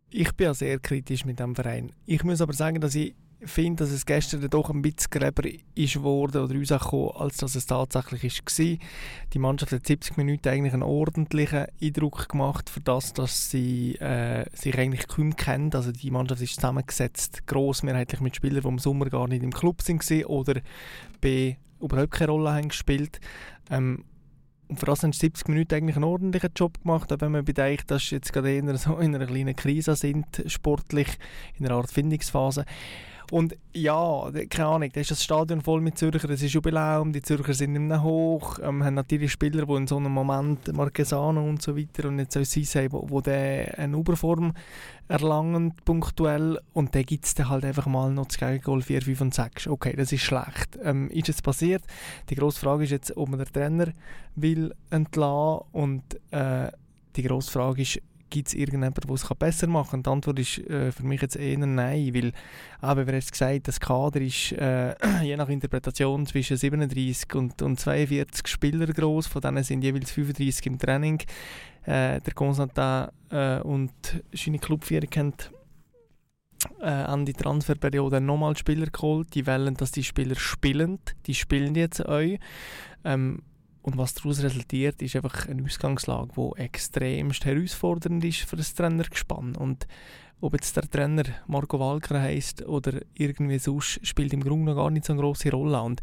ich bin ja sehr kritisch mit dem Verein. Ich muss aber sagen, dass ich finde, dass es gestern doch ein bisschen gräber ist worden oder rausgekommen, als dass es tatsächlich war. Die Mannschaft hat 70 Minuten eigentlich einen ordentlichen Eindruck gemacht, für das, dass sie äh, sich eigentlich kaum kennt. Also die Mannschaft ist zusammengesetzt, grossmehrheitlich mit Spielern, die im Sommer gar nicht im Club waren oder B überhaupt keine Rolle haben gespielt. Ähm, und für das haben 70 Minuten eigentlich einen ordentlichen Job gemacht, auch wenn man bedenkt, dass sie jetzt gerade eher so in einer kleinen Krise sind, sportlich, in einer Art Findungsphase. Und ja, keine Ahnung, da ist das Stadion voll mit Zürcher, es ist Jubiläum, die Zürcher sind nicht mehr hoch, ähm, haben natürlich Spieler, die in so einem Moment, Marquesano und so weiter, und jetzt auch Sisse, wo, wo der eine Überform erlangen, punktuell, und dann gibt es dann halt einfach mal noch das Gegengol 4, 5 und 6. Okay, das ist schlecht. Ähm, ist es passiert? Die grosse Frage ist jetzt, ob man den Trainer will entlassen und äh, die grosse Frage ist, gibt es irgendjemanden, der es besser machen kann? Die Antwort ist äh, für mich jetzt eher nein, weil, aber wir haben gesagt, das Kader ist äh, [CLEARS THROAT] je nach Interpretation zwischen 37 und, und 42 Spieler groß, von denen sind jeweils 35 im Training. Äh, der Constantin äh, und seine Clubführung haben äh, an die Transferperiode nochmal Spieler geholt. Die wollen, dass die Spieler spielen. Die spielen jetzt auch. Ähm, und was daraus resultiert, ist einfach eine Ausgangslage, die extremst herausfordernd ist für das Trainergespann. Und ob jetzt der Trainer Marco Walker heißt oder irgendwie sonst, spielt im Grunde noch gar nicht so eine große Rolle. Und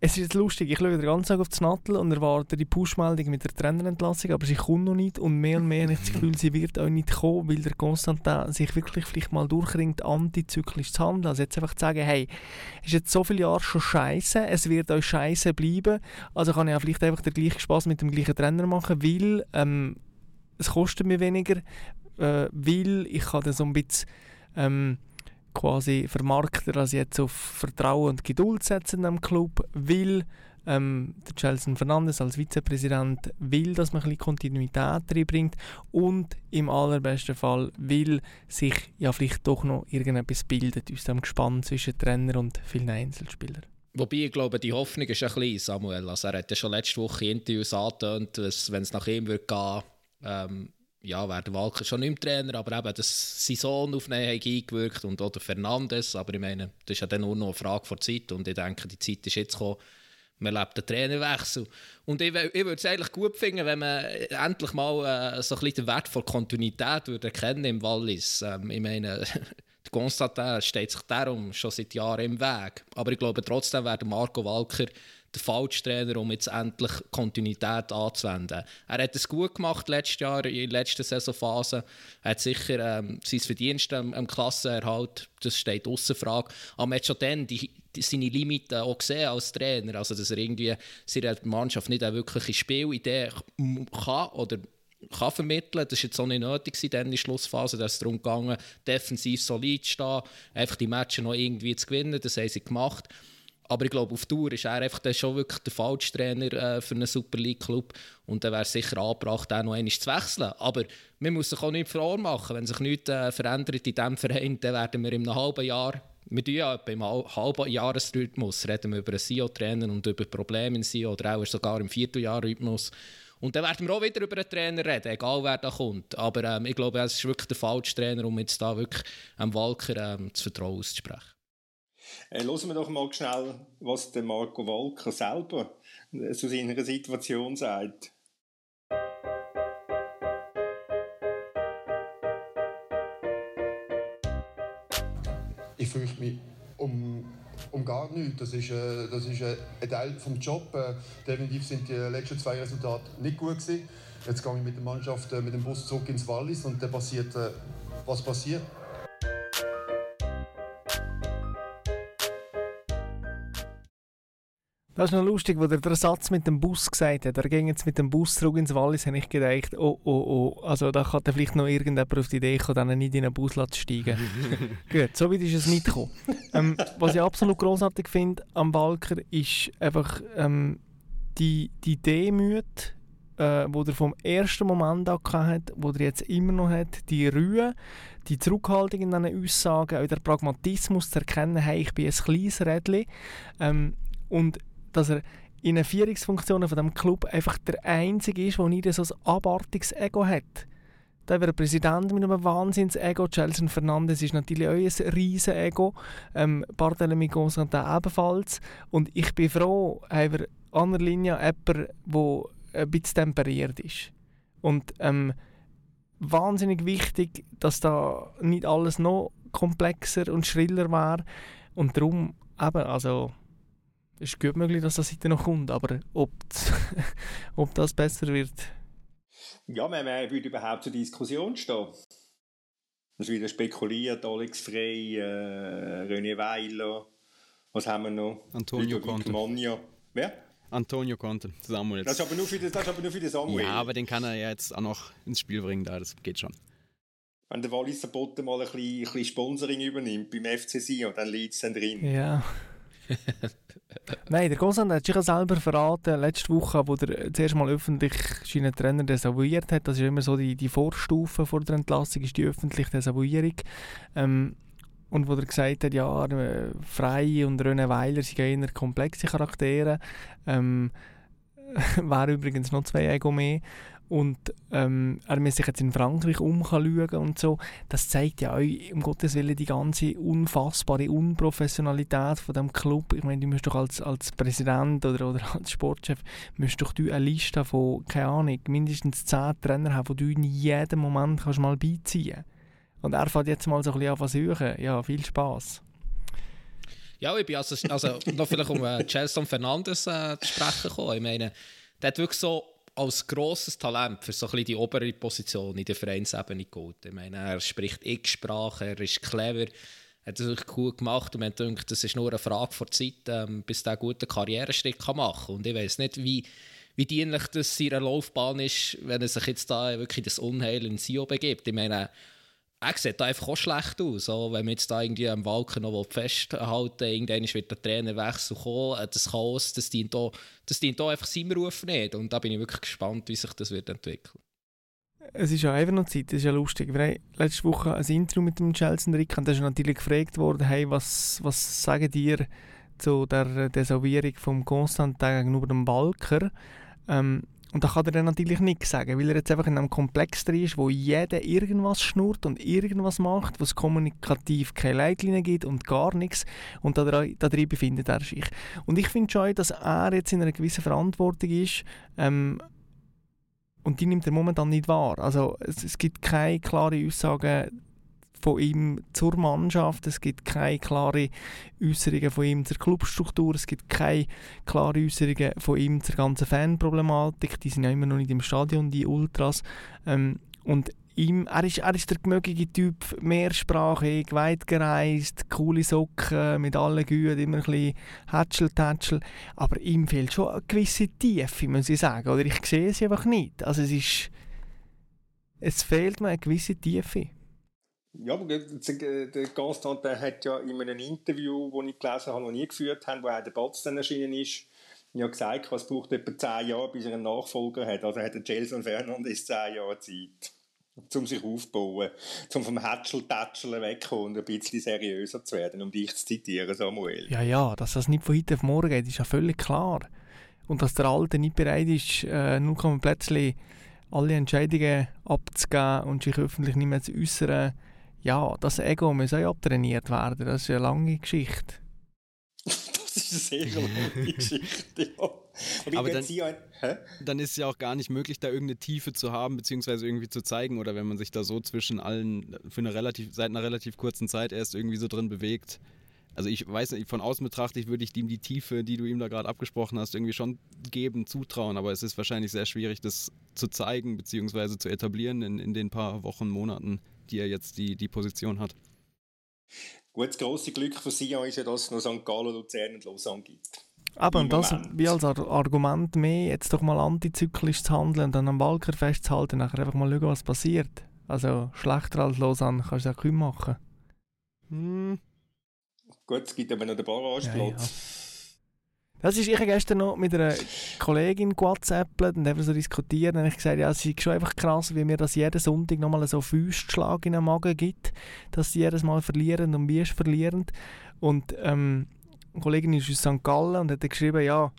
es ist jetzt lustig, ich schaue den ganzen Tag auf das Nattel und erwarte die Push-Meldung mit der Trainerentlassung, aber sie kommt noch nicht und mehr und mehr habe ich das Gefühl, sie wird auch nicht kommen, weil der Konstantin sich wirklich vielleicht mal durchringt, antizyklisch zu handeln. Also jetzt einfach zu sagen, hey, es ist jetzt so viele Jahre schon scheiße, es wird euch scheiße bleiben, also kann ich ja vielleicht einfach den gleichen Spaß mit dem gleichen Trainer machen, weil ähm, es kostet mir weniger, äh, weil ich kann dann so ein bisschen ähm, quasi vermarkter als jetzt auf Vertrauen und Geduld setzen am Club, weil ähm, der Chelsea Fernandes als Vizepräsident will, dass man ein bisschen Kontinuität reinbringt und im allerbesten Fall will sich ja vielleicht doch noch irgendetwas bildet aus dem Gespann zwischen Trainer und vielen Einzelspielern. Wobei, ich glaube, die Hoffnung ist ein bisschen, Samuel. Also er hat ja schon letzte Woche in Interviews angetönt, wenn es nach ihm würde gehen ähm, ja, wäre der Walker schon nicht mehr Trainer, aber eben, dass sein Sohn auf eingewirkt und auch der Fernandes, aber ich meine, das ist ja dann nur noch eine Frage von Zeit und ich denke, die Zeit ist jetzt gekommen, man lebt den Trainerwechsel. Und ich, ich würde es eigentlich gut finden, wenn man endlich mal äh, so ein bisschen den Wert von Kontinuität würde erkennen im Wallis. Ähm, ich meine, [LAUGHS] Constantin steht sich darum schon seit Jahren im Weg. Aber ich glaube trotzdem wäre Marco Walker der falsche Trainer, um jetzt endlich Kontinuität anzuwenden. Er hat es gut gemacht letztes Jahr, in der letzten Saisonphase. Er hat sicher ähm, sein Verdienst am, am Klassenerhalt, das steht außer Frage. Aber man hat schon dann die, die, seine Limiten auch gesehen als Trainer. Also, dass er irgendwie seiner Mannschaft nicht eine wirkliche Spielidee kann oder kann vermitteln. Das war jetzt auch nicht nötig in der Schlussphase. Da ist es darum gegangen, defensiv solid zu stehen, einfach die Matches noch irgendwie zu gewinnen. Das haben sie gemacht. Aber ich glaube, auf Tour ist er einfach schon wirklich der falsche Trainer äh, für einen Super League-Club. Und dann wäre es sicher angebracht, auch noch einmal zu wechseln. Aber man muss sich auch nicht vormachen. Wenn sich nichts äh, verändert in diesem Verein, dann werden wir in einem halben Jahr, wir tun ja im halben Jahresrhythmus, reden wir über einen CEO-Trainer und über Probleme im CEO oder auch sogar im Vierteljahrrhythmus. Und dann werden wir auch wieder über einen Trainer reden, egal wer da kommt. Aber ähm, ich glaube, es ist wirklich der falsche Trainer, um jetzt da wirklich einem Walker ähm, das Vertrauen auszusprechen. Äh, hören wir doch mal schnell, was der Marco Walker selber äh, zu seiner Situation sagt. Ich fürchte mich um, um gar nichts. Das ist, äh, das ist äh, ein Teil des Jobs. Äh, definitiv sind die letzten zwei Resultate nicht gut gewesen. Jetzt gehe ich mit der Mannschaft äh, mit dem Bus zurück ins Wallis und dann passiert, äh, was passiert. Das ist noch lustig, wo der, der Satz mit dem Bus gesagt hat. Er ging jetzt mit dem Bus zurück ins Wallis, habe ich gedacht, oh, oh, oh. Also da kann vielleicht noch irgendjemand auf die Idee kommen, dann nicht in einen Bus zu steigen. [LAUGHS] Gut, so weit ist es nicht gekommen. ähm, was ich absolut großartig finde am Walker, ist einfach ähm, die, die Demut, äh, wo er vom ersten Moment an hat, wo er jetzt immer noch hat, die Ruhe, die Zurückhaltung in diesen Aussagen, auch der Pragmatismus zu erkennen, hey, ich bin ein kleines Rädchen. Ähm, und dass er in den Führungsfunktionen von dem Club einfach der Einzige ist, der nicht so ein abartiges Ego hat. Da wäre Präsident mit einem Wahnsinns-Ego. Chelsea Fernandes ist natürlich auch ein riesen Ego. Ähm, Barthélemy Constantin ebenfalls. Und ich bin froh, haben wir an der Linie jemanden, der ein bisschen temperiert ist. Und ähm, wahnsinnig wichtig, dass da nicht alles noch komplexer und schriller wäre. Und darum eben, also ist gut möglich, dass das heute noch kommt, aber ob, [LAUGHS] ob das besser wird. Ja, wer, wer würde überhaupt zur Diskussion stehen? Es wieder spekuliert, Alex Frey, äh, René Weiler, was haben wir noch? Antonio Conte. Wer? Antonio Conte, Samuel. Das ist, aber nur für den, das ist aber nur für den Samuel. Ja, aber den kann er ja jetzt auch noch ins Spiel bringen, da, das geht schon. Wenn der Walliser Botten mal ein bisschen, ein bisschen Sponsoring übernimmt beim FC Sion, dann liegt es dann drin. Ja. [LAUGHS] [LAUGHS] Nein, der Gonsan hat sich ja selber verraten, letzte Woche, wo er zuerst mal öffentlich seinen Trainer desavouiert hat. Das ist immer so die, die Vorstufe vor der Entlassung, ist die öffentliche Desavouierung. Ähm, und wo er gesagt hat, ja, Frei und René Weiler sind eher komplexe Charaktere. Ähm, [LAUGHS] wäre übrigens noch zwei Ego mehr und ähm, er muss sich jetzt in Frankreich umschauen und so. Das zeigt ja auch, um Gottes Willen, die ganze unfassbare Unprofessionalität von dem Club. Ich meine, du musst doch als, als Präsident oder, oder als Sportchef musst doch du eine Liste von, keine Ahnung, mindestens zehn Trainer haben, die du in jedem Moment kannst mal beiziehen Und er fährt jetzt mal so ein bisschen an suchen. Ja, viel Spaß. Ja, ich bin also, also noch vielleicht um äh, Gelson Fernandes äh, zu sprechen gekommen. Ich meine, der hat wirklich so als grosses Talent für so ein bisschen die obere Position in der Vereinsebene gilt. Ich meine, er spricht X-Sprache, er ist clever, hat es wirklich gut gemacht und man denkt, das ist nur eine Frage der Zeit, ähm, bis er einen guten Karriereschritt machen kann. Und ich weiß nicht, wie, wie dienlich das seiner Laufbahn ist, wenn er sich jetzt da wirklich das Unheil in Sio begibt. Ich meine, er sieht einfach auch schlecht aus. So, wenn man jetzt da irgendwie am Walken noch festhalten will, irgendwann wird der Trainerwechsel kommen, äh, das Chaos, das dient, auch, das dient auch einfach seinem Ruf nicht. Und da bin ich wirklich gespannt, wie sich das wird entwickeln. Es ist ja einfach noch Zeit, das ist ja lustig. Wir haben letzte Woche ein Interview mit dem Chelsea Rick und da ist natürlich gefragt worden, hey, was, was sagen dir zu der Desalvierung vom Constantin gegenüber dem Walker? Ähm, und da kann er dann natürlich nichts sagen, weil er jetzt einfach in einem Komplex drin ist, wo jeder irgendwas schnurrt und irgendwas macht, wo es kommunikativ keine Leitlinien gibt und gar nichts. Und da, drin befindet er sich. Und ich finde schon, dass er jetzt in einer gewissen Verantwortung ist, ähm, und die nimmt er momentan nicht wahr. Also es, es gibt keine klare Aussagen von ihm zur Mannschaft. Es gibt keine klaren Äußerungen von ihm zur Clubstruktur. Es gibt keine klaren Äußerungen von ihm zur ganzen Fanproblematik. Die sind ja immer noch nicht im Stadion, die Ultras. Ähm, und ihm, er, ist, er ist der gemögige Typ, mehrsprachig, weit gereist, coole Socken, mit allen Güten, immer ein bisschen Hätschel, Tätschel. Aber ihm fehlt schon eine gewisse Tiefe, muss ich sagen. Oder ich sehe sie einfach nicht. Also es ist... Es fehlt mir eine gewisse Tiefe. Ja, aber der Constant der hat ja in einem Interview, das ich gelesen habe, noch nie geführt haben, wo auch der Batz dann erschienen ist, ja gesagt, es braucht etwa 10 Jahre, bis er einen Nachfolger hat. Also hat der Gelson Fernandes 10 Jahre Zeit, um sich aufzubauen, um vom Hätschel-Tätscheln wegzukommen und ein bisschen seriöser zu werden, um dich zu zitieren, Samuel. Ja, ja, dass das nicht von heute auf morgen geht, ist ja völlig klar. Und dass der Alte nicht bereit ist, äh, nur kann man plötzlich alle Entscheidungen abzugeben und sich öffentlich nicht mehr zu äußern, ja, das Ego muss auch abtrainiert werden. Das ist eine lange Geschichte. das ist eine sehr lange Geschichte, ja. Aber dann, dann, ist es ja auch gar nicht möglich, da irgendeine Tiefe zu haben, beziehungsweise irgendwie zu zeigen, oder wenn man sich da so zwischen allen für eine relativ, seit einer relativ kurzen Zeit erst irgendwie so drin bewegt, also ich weiß nicht, von außen betrachtet würde ich ihm die Tiefe, die du ihm da gerade abgesprochen hast, irgendwie schon geben, zutrauen, aber es ist wahrscheinlich sehr schwierig, das zu zeigen bzw. zu etablieren in, in den paar Wochen, Monaten, die er jetzt die, die Position hat. Gut, das grosse Glück für Sion ist ja, dass es noch St. Gallen, Luzern und Lausanne gibt. Aber und das wie als Argument mehr, jetzt doch mal antizyklisch zu handeln und dann am Walker festzuhalten, nachher einfach mal schauen, was passiert. Also schlechter als Lausanne kannst du auch kaum machen. Hm. Gut, es gibt aber noch den Barrageplatz. Ja, ja. Das ist, ich habe gestern noch mit einer Kollegin WhatsApp und haben so diskutiert und ich gesagt, ja, es ist schon einfach krass, wie mir das jeden Sonntag nochmal so Füßschlag in den Magen gibt, dass sie jedes Mal verlieren und wie ist verlierend. Und ähm, eine Kollegin ist aus St. Gallen und hat geschrieben, ja,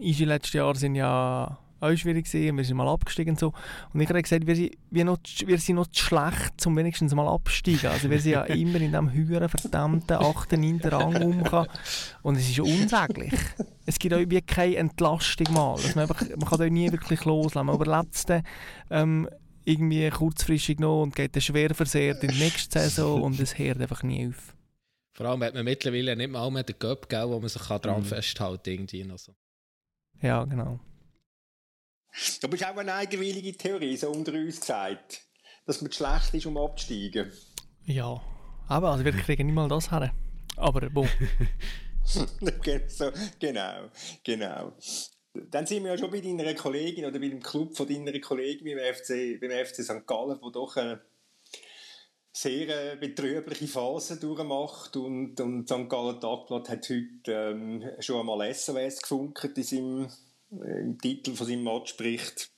Easy letztes Jahr sind ja auch schwierig gewesen, wir sind mal abgestiegen und so. Und ich habe gesagt, wir sind, wir, noch, wir sind noch zu schlecht, um wenigstens mal absteigen. Also wir sind ja [LAUGHS] immer in diesem höheren, verdammten 8. 9. Rang umgekommen. Und es ist unsäglich. Es gibt auch wie keine Entlastung mal. Also man, einfach, man kann da nie wirklich loslassen. Man überlebt es dann ähm, irgendwie kurzfristig noch und geht dann schwer versehrt in die nächste Saison und es hört einfach nie auf. Vor allem hat man mittlerweile nicht mal mehr den Göpp, wo man sich daran mhm. festhalten kann. Also. Ja, genau. Du bist auch eine eigenwillige Theorie, so unter uns gesagt, dass man schlecht ist, um abzusteigen. Ja, aber also wir kriegen nicht mal das her. Aber boah. [LAUGHS] so, genau, genau. Dann sind wir ja schon bei deiner Kollegin oder bei dem Club von deiner Kollegin beim FC, beim FC St. Gallen, wo doch eine sehr äh, betrübliche Phase durchmacht und, und St. Gallen Tagblatt hat heute ähm, schon einmal SOS gefunkert in seinem im Titel von seinem Match spricht.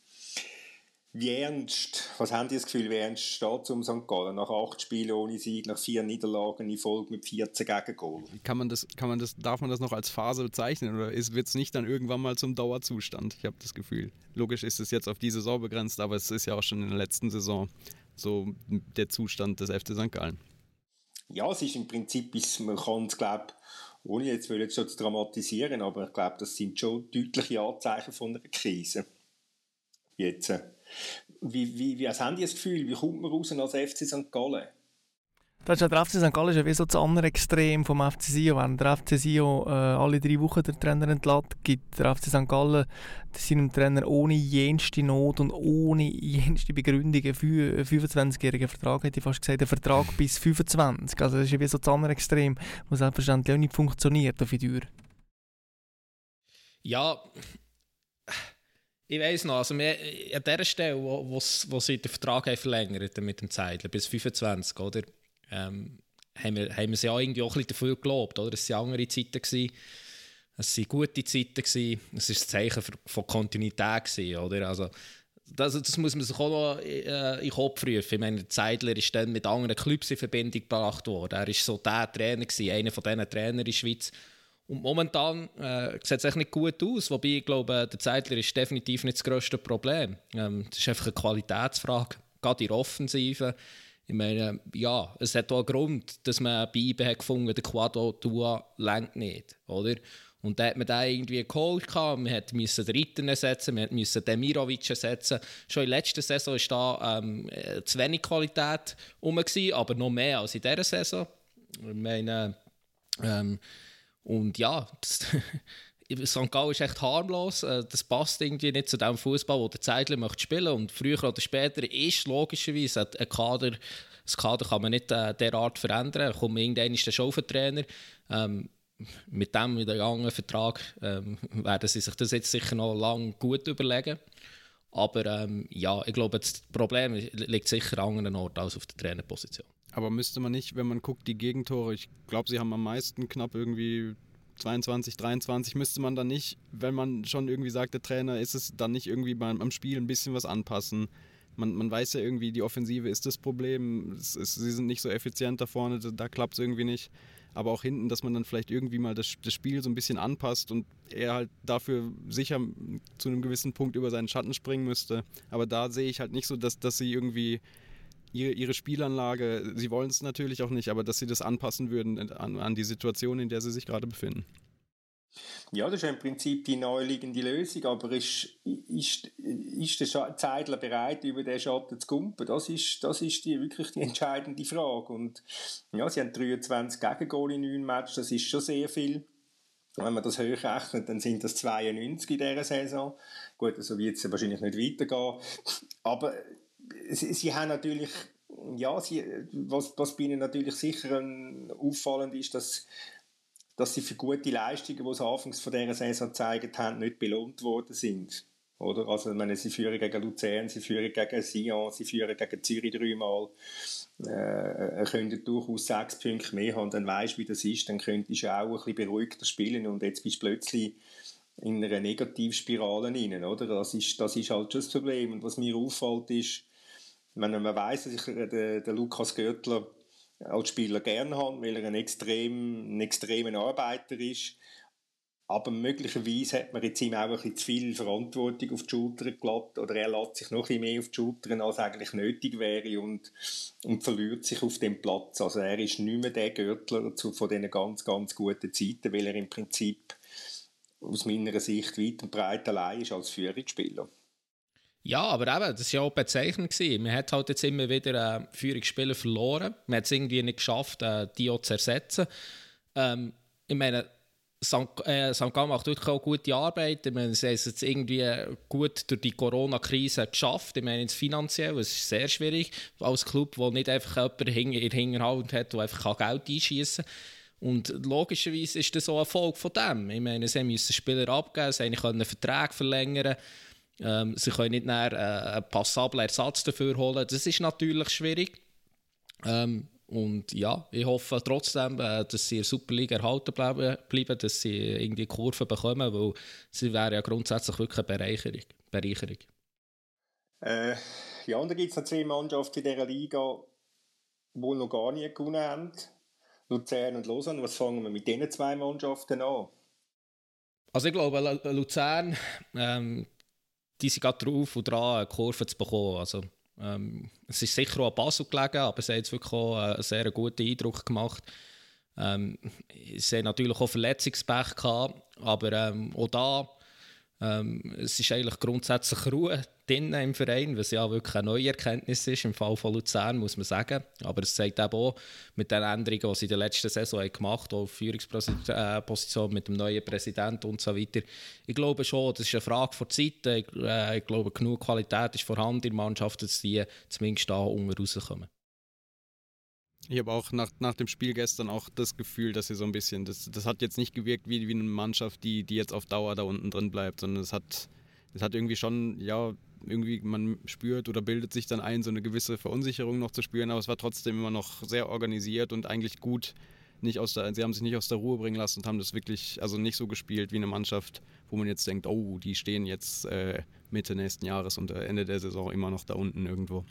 Wie ernst, was haben die das Gefühl, wie ernst steht es um St. Gallen nach acht Spielen ohne Sieg, nach vier Niederlagen in Folge mit 14 Gegengol? Kann man das, kann man das, darf man das noch als Phase bezeichnen oder wird es nicht dann irgendwann mal zum Dauerzustand? Ich habe das Gefühl. Logisch ist es jetzt auf die Saison begrenzt, aber es ist ja auch schon in der letzten Saison so der Zustand des FC St. Gallen. Ja, es ist im Prinzip, man kann es, glaube ohne jetzt jetzt schon zu dramatisieren, aber ich glaube, das sind schon deutliche Anzeichen von einer Krise. Jetzt. Wie, wie, wie haben die das Gefühl, wie kommt man raus als FC St. Gallen? Das ist der FC St. Gallen ist wie so das andere Extrem vom FC Sion. Während der FC Sion äh, alle drei Wochen den Trainer entlässt, gibt der FC St. Gallen seinem Trainer ohne jenste Not und ohne jenste Begründung einen 25-jährigen Vertrag, hätte ich fast gesagt, einen Vertrag bis 25. Also das ist ja wie so das andere Extrem, was selbstverständlich auch nicht funktioniert auf die Tür. Ja, ich weiß noch, also wir, an der Stelle, wo, wo, wo sie den Vertrag haben verlängert mit dem Zeitler bis 25, oder? Ähm, haben, wir, haben wir sie auch irgendwie auch ein bisschen dafür gelobt. Oder? Es waren andere Zeiten. Gewesen. Es waren gute Zeiten. Gewesen. Es war ein Zeichen von Kontinuität. Gewesen, oder? Also, das, das muss man sich auch noch äh, in den Kopf rufen. Ich meine, Zeidler ist dann mit anderen Clubs in Verbindung gebracht worden. Er war so der Trainer, gewesen, einer von diesen Trainern in der Schweiz. Und momentan äh, sieht es nicht gut aus. Wobei ich glaube, der Zeidler ist definitiv nicht das grösste Problem. Ähm, das ist einfach eine Qualitätsfrage. Gerade in der Offensive Ich meine, ja, es hat auch einen Grund, dass man bei IBE hat gefunden, der Quadro Dua längt nicht, oder? Und da hat man den irgendwie geholt. Man musste den Ritter ersetzen, man musste Demirovic ersetzen. Schon in der letzten Saison war da ähm, zu wenig Qualität rum, aber noch mehr als in dieser Saison. Ich meine, ähm, und ja, [LAUGHS] St. Gallen ist echt harmlos. Äh, das passt irgendwie nicht zu dem Fußball, wo der Zeitler möchte spielen. Und früher oder später ist logischerweise ein Kader, das Kader kann man nicht äh, derart verändern. Da kommt irgendwann ist der Chauffeurtrainer. Ähm, mit dem wiedergangenen Vertrag ähm, werden sie sich das jetzt sicher noch lange gut überlegen. Aber ähm, ja, ich glaube, das Problem liegt sicher an anderen Orten als auf der Trainerposition. Aber müsste man nicht, wenn man guckt, die Gegentore, ich glaube, sie haben am meisten knapp irgendwie 22, 23, müsste man dann nicht, wenn man schon irgendwie sagt, der Trainer ist es, dann nicht irgendwie beim, am Spiel ein bisschen was anpassen? Man, man weiß ja irgendwie, die Offensive ist das Problem, ist, sie sind nicht so effizient da vorne, da, da klappt es irgendwie nicht aber auch hinten, dass man dann vielleicht irgendwie mal das, das Spiel so ein bisschen anpasst und er halt dafür sicher zu einem gewissen Punkt über seinen Schatten springen müsste. Aber da sehe ich halt nicht so, dass, dass sie irgendwie ihre, ihre Spielanlage, sie wollen es natürlich auch nicht, aber dass sie das anpassen würden an, an die Situation, in der sie sich gerade befinden. Ja, das ist im Prinzip die naheliegende Lösung, aber ist, ist, ist der Zeidler bereit, über den Schatten zu kumpen? Das ist, das ist die, wirklich die entscheidende Frage. Und ja, sie haben 23 Gegengol in 9 Matches, das ist schon sehr viel. Wenn man das hochrechnet, dann sind das 92 in dieser Saison. Gut, so wird es wahrscheinlich nicht weitergehen. Aber sie, sie haben natürlich ja, sie, was, was bei ihnen natürlich sicher auffallend ist, dass dass sie für gute Leistungen, die sie anfangs von dieser Saison gezeigt haben, nicht belohnt worden sind. Oder? Also, ich meine, sie führen gegen Luzern, sie führen gegen Sion, sie führen gegen Zürich dreimal. Äh, können durchaus sechs Punkte mehr haben, dann weißt wie das ist, dann könntest du auch ein bisschen beruhigter spielen und jetzt bist du plötzlich in einer Negativspirale rein, oder? Das ist, das ist halt schon das Problem. Und was mir auffällt, ist, wenn man weiß, dass ich, äh, der, der Lukas Görtler als Spieler gerne habe, weil er ein, extrem, ein extremer Arbeiter ist. Aber möglicherweise hat man jetzt ihm auch ein zu viel Verantwortung auf die Schultern gelassen oder er lässt sich noch ein mehr auf die Schultern, als eigentlich nötig wäre und, und verliert sich auf dem Platz. Also er ist nicht mehr der Gürtler zu, von diesen ganz, ganz guten Zeiten, weil er im Prinzip aus meiner Sicht weit und breit allein ist als Führungsspieler. Ja, aber eben, das war ja auch bezeichnend. Man hat halt jetzt immer wieder äh, Führungsspieler verloren. Man hat es irgendwie nicht geschafft, äh, die auch zu ersetzen. Ähm, ich meine, St. Äh, St. Macht wirklich auch gute Arbeit. Ich meine, sie haben es jetzt irgendwie gut durch die Corona-Krise geschafft. Ich meine, finanziell, es ist sehr schwierig als Club, der nicht einfach jemanden in der Hinterhalt hat, der einfach Geld einschießen kann. Und logischerweise ist das auch ein Erfolg von dem. Ich meine, sie müssen Spieler abgeben, sie können Verträge verlängern ähm, sie können nicht mehr, äh, einen passablen Ersatz dafür holen. Das ist natürlich schwierig. Ähm, und ja, ich hoffe trotzdem, äh, dass sie in der Superliga erhalten bleiben, bleiben, dass sie irgendwie Kurven bekommen, weil sie wäre ja grundsätzlich wirklich eine Bereicherung. Bereicherung. Äh, ja, und dann gibt es noch zwei Mannschaften in dieser Liga, die noch gar nie gewonnen haben. Luzern und Lausanne. Was fangen wir mit diesen zwei Mannschaften an? Also ich glaube, Luzern, ähm, die sind gerade drauf und dran, eine Kurve zu bekommen. Also, ähm, es ist sicher auch an Basel gelegen, aber sie haben jetzt wirklich auch einen sehr guten Eindruck gemacht. Ähm, sie haben natürlich auch Verletzungspech gehabt, aber ähm, auch da ähm, es ist eigentlich grundsätzlich Ruhe drin im Verein, was ja wirklich eine neue Erkenntnis ist, im Fall von Luzern, muss man sagen. Aber es zeigt eben auch mit den Änderungen, die sie in der letzten Saison haben gemacht haben, auch Führungsposition mit dem neuen Präsidenten und so weiter. Ich glaube schon, das ist eine Frage von Zeit. Ich, äh, ich glaube, genug Qualität ist vorhanden in der Mannschaft, dass die zumindest da unten rauskommen. Ich habe auch nach, nach dem Spiel gestern auch das Gefühl, dass sie so ein bisschen, das, das hat jetzt nicht gewirkt wie, wie eine Mannschaft, die, die jetzt auf Dauer da unten drin bleibt, sondern es hat, es hat irgendwie schon, ja, irgendwie man spürt oder bildet sich dann ein, so eine gewisse Verunsicherung noch zu spüren, aber es war trotzdem immer noch sehr organisiert und eigentlich gut. Nicht aus der, sie haben sich nicht aus der Ruhe bringen lassen und haben das wirklich, also nicht so gespielt wie eine Mannschaft, wo man jetzt denkt, oh, die stehen jetzt äh, Mitte nächsten Jahres und Ende der Saison immer noch da unten irgendwo.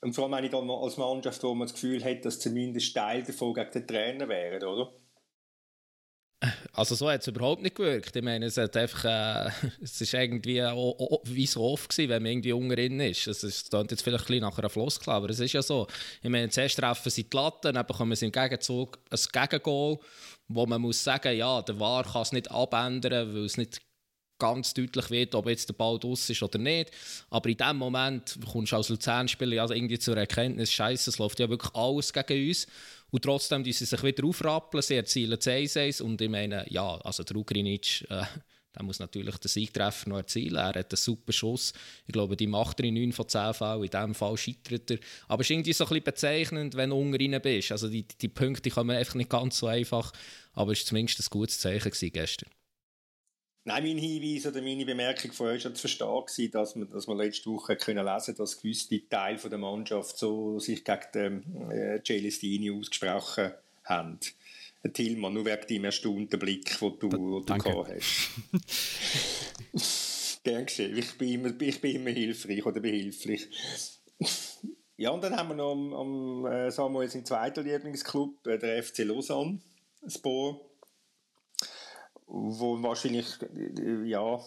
Und vor allem ich dann als Mannschaft, wo man das Gefühl hat, dass zumindest Teil davon gegen den Trainer wären, oder? Also so hat es überhaupt nicht gewirkt. Ich meine, es hat einfach, äh, [LAUGHS] es ist irgendwie auch, auch, wie so oft gewesen, wenn man irgendwie unten ist. Es ist, klingt jetzt vielleicht ein bisschen nach einer Floskel, aber es ist ja so. Ich meine, zuerst treffen sie die Latte, dann bekommen sie im Gegenzug ein Gegengol, wo man muss sagen, ja, der VAR kann es nicht abändern, weil es nicht ganz deutlich wird, ob jetzt der Ball draus ist oder nicht. Aber in dem Moment kommst du als Luzern-Spieler also irgendwie zur Erkenntnis, Scheiße, es läuft ja wirklich alles gegen uns. Und trotzdem die sie sich wieder aufrappeln, sie erzielen 1-1 und ich meine, ja, also der Ugrinic, äh, der muss natürlich den Siegtreffer noch erzielen. Er hat einen super Schuss. Ich glaube, die macht er in 9 von 10 Fällen. In diesem Fall scheitert er. Aber es ist irgendwie so ein bisschen bezeichnend, wenn du unten bist. Also die, die Punkte kommen einfach nicht ganz so einfach. Aber es war zumindest ein gutes Zeichen gestern. Nein, mein Hinweis oder meine Bemerkung von euch war zu verstehen, dass wir, dass wir letzte Woche können lesen dass gewisse Teile der Mannschaft so sich gegen den äh, Celestini ausgesprochen haben. Tillmann, nur wegen deinem erstaunten Blick, den du, wo du gehabt hast. [LAUGHS] Gern geschehen. Ich bin, immer, ich bin immer hilfreich oder behilflich. ja, und dann haben wir noch am, am äh, Samuel seinen zweiten Lieblingsclub, äh, der FC Lausanne, Spor wo wahrscheinlich, ja,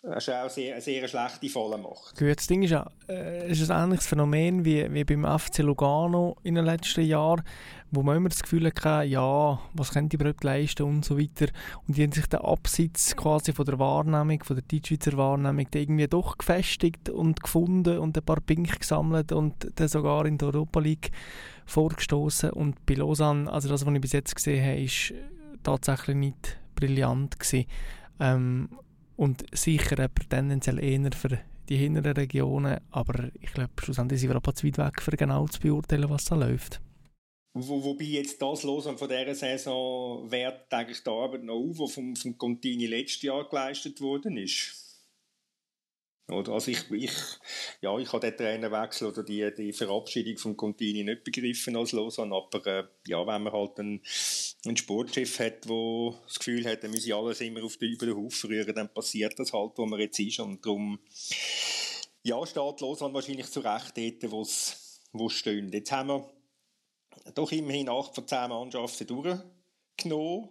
das ist auch sehr, eine sehr schlechte Falle macht. Gut, das Ding ist ja, äh, ist ein ähnliches Phänomen wie, wie beim FC Lugano in den letzten Jahren, wo man immer das Gefühl hatte, ja, was können die überhaupt leisten und so weiter. Und die haben sich den Absitz quasi von der Wahrnehmung, von der Deutschschweizer Wahrnehmung, irgendwie doch gefestigt und gefunden und ein paar Pink gesammelt und dann sogar in der Europa League vorgestoßen. Und bei Lausanne, also das, was ich bis jetzt gesehen habe, ist tatsächlich nicht brillant gewesen. Ähm, und sicher aber tendenziell eher für die hinteren Regionen, aber ich glaube, schlussendlich sind wir aber zu weit weg, für genau zu beurteilen, was da läuft. Wo, wobei jetzt das los und von dieser Saison wertet eigentlich die Arbeit noch auf, die vom, vom Contini letztes Jahr geleistet worden ist. Oder? Also ich, ich, ja, ich habe den Trainerwechsel oder die, die Verabschiedung von Contini nicht begriffen als Lausanne, aber äh, ja, wenn man halt einen, einen Sportchef hat, der das Gefühl hat, er müsse alles immer auf den, über den Haufen rühren, dann passiert das halt, wo man jetzt ist und darum ja, steht Lausanne wahrscheinlich zu Recht dort, wo es steht. Jetzt haben wir doch immerhin acht von zehn Mannschaften durchgenommen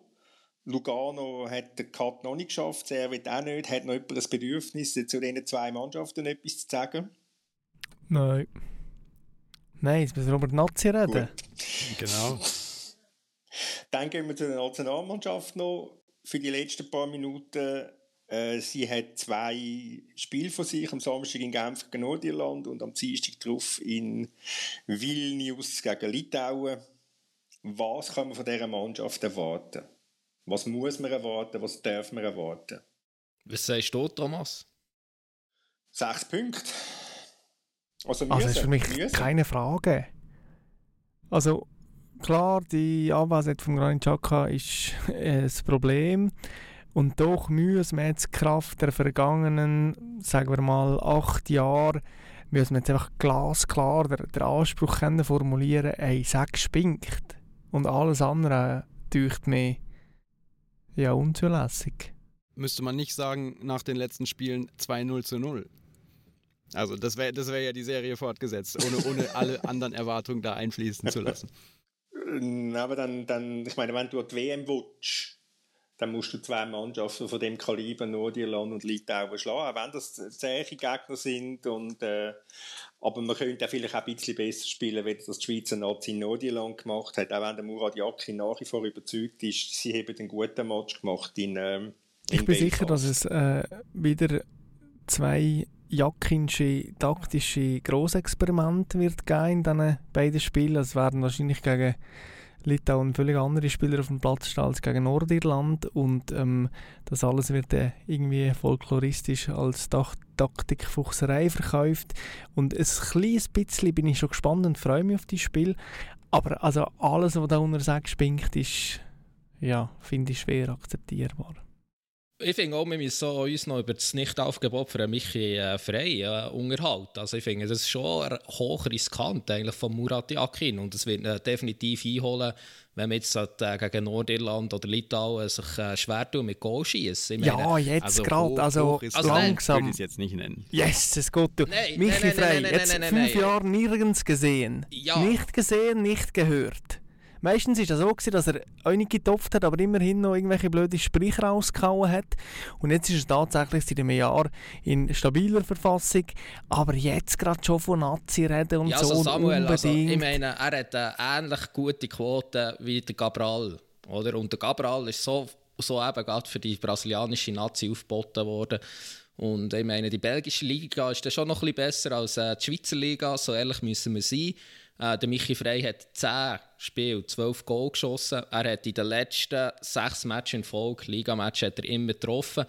Lugano hat den Cut noch nicht geschafft, Servet auch nicht. Hat noch jemand ein Bedürfnis, zu diesen zwei Mannschaften etwas zu sagen? Nein. Nein, jetzt müssen wir über die Nazi reden. Gut. Genau. Dann gehen wir zu der Nationalmannschaft noch für die letzten paar Minuten. Äh, sie hat zwei Spiele von sich, am Samstag in Genf gegen Nordirland und am Dienstag drauf in Vilnius gegen Litauen. Was kann man von dieser Mannschaft erwarten? Was muss man erwarten? Was darf man erwarten? Was sagst du, Thomas? Sechs Punkte. Also, müssen, also das ist für mich müssen. keine Frage. Also klar, die Anwesenheit von Granit Xhaka ist äh, das Problem. Und doch müssen wir jetzt Kraft der vergangenen, sagen wir mal, acht Jahre, müssen wir jetzt einfach glasklar den, den Anspruch können formulieren, ey, sechs spinkt. Und alles andere durch mir ja, unzulässig. Müsste man nicht sagen, nach den letzten Spielen 2-0 zu 0. Also das wäre das wär ja die Serie fortgesetzt, ohne, ohne alle anderen Erwartungen da einfließen zu lassen. [LAUGHS] Aber dann, dann, ich meine, wenn du die WM willst, dann musst du zwei Mannschaften von dem Kaliber, Nordirland und Litauen, schlagen, auch wenn das zähe Gegner sind und äh, aber man könnte auch vielleicht auch ein bisschen besser spielen, wie das die Schweizer Nazi in Nordirland gemacht hat. Auch wenn der Murat Yakin nach wie vor überzeugt ist, sie haben einen guten Match gemacht in, ähm, in Ich bin Belfast. sicher, dass es äh, wieder zwei Jakinsche taktische Grossexperimente wird geben in diesen beiden Spielen. Es werden wahrscheinlich gegen Litauen völlig andere Spieler auf dem Platz stehen als gegen Nordirland und ähm, das alles wird äh, irgendwie folkloristisch als Taktikfuchserei verkauft und ein kleines bisschen bin ich schon gespannt und freue mich auf das Spiel, aber also alles, was da unter sechs spinkt, ist, ja, finde ich schwer akzeptierbar. Ich finde auch, wir müssen uns noch über das Nichtaufgebot für Michi äh, frei äh, unterhalten. Also ich finde, das ist schon hoch riskant eigentlich von Murat Yakin und es wird äh, definitiv einholen, wenn man jetzt äh, gegen Nordirland oder Litauen sich äh, schwer tun mit Goal schießen. Ja, jetzt also gerade, also, also langsam. Ich würde es jetzt nicht nennen. Yes, es geht. Nein, Michi nein, nein, Frei, jetzt fünf Jahre nirgends gesehen. Ja. Nicht gesehen, nicht gehört. Meistens ist das so gewesen, dass er auch nicht getopft hat, aber immerhin noch irgendwelche blöde Sprüche rausgehauen hat. Und jetzt ist er tatsächlich seit einem Jahr in stabiler Verfassung. Aber jetzt gerade schon von Nazi reden und ja, so also Samuel, unbedingt. Also, ich meine, er hat eine ähnlich gute Quote wie der Cabral. Oder? Und der Cabral ist so, so eben gerade für die brasilianische Nazi aufgeboten worden. Und ich meine, die belgische Liga ist dann schon noch ein bisschen besser als äh, die Schweizer Liga, so ehrlich müssen wir sein. Äh, der Michi Frey hat 10 Spiele, 12 Goal geschossen. Er hat in den letzten 6 Matches in Folge, Ligamatch, hat er immer getroffen.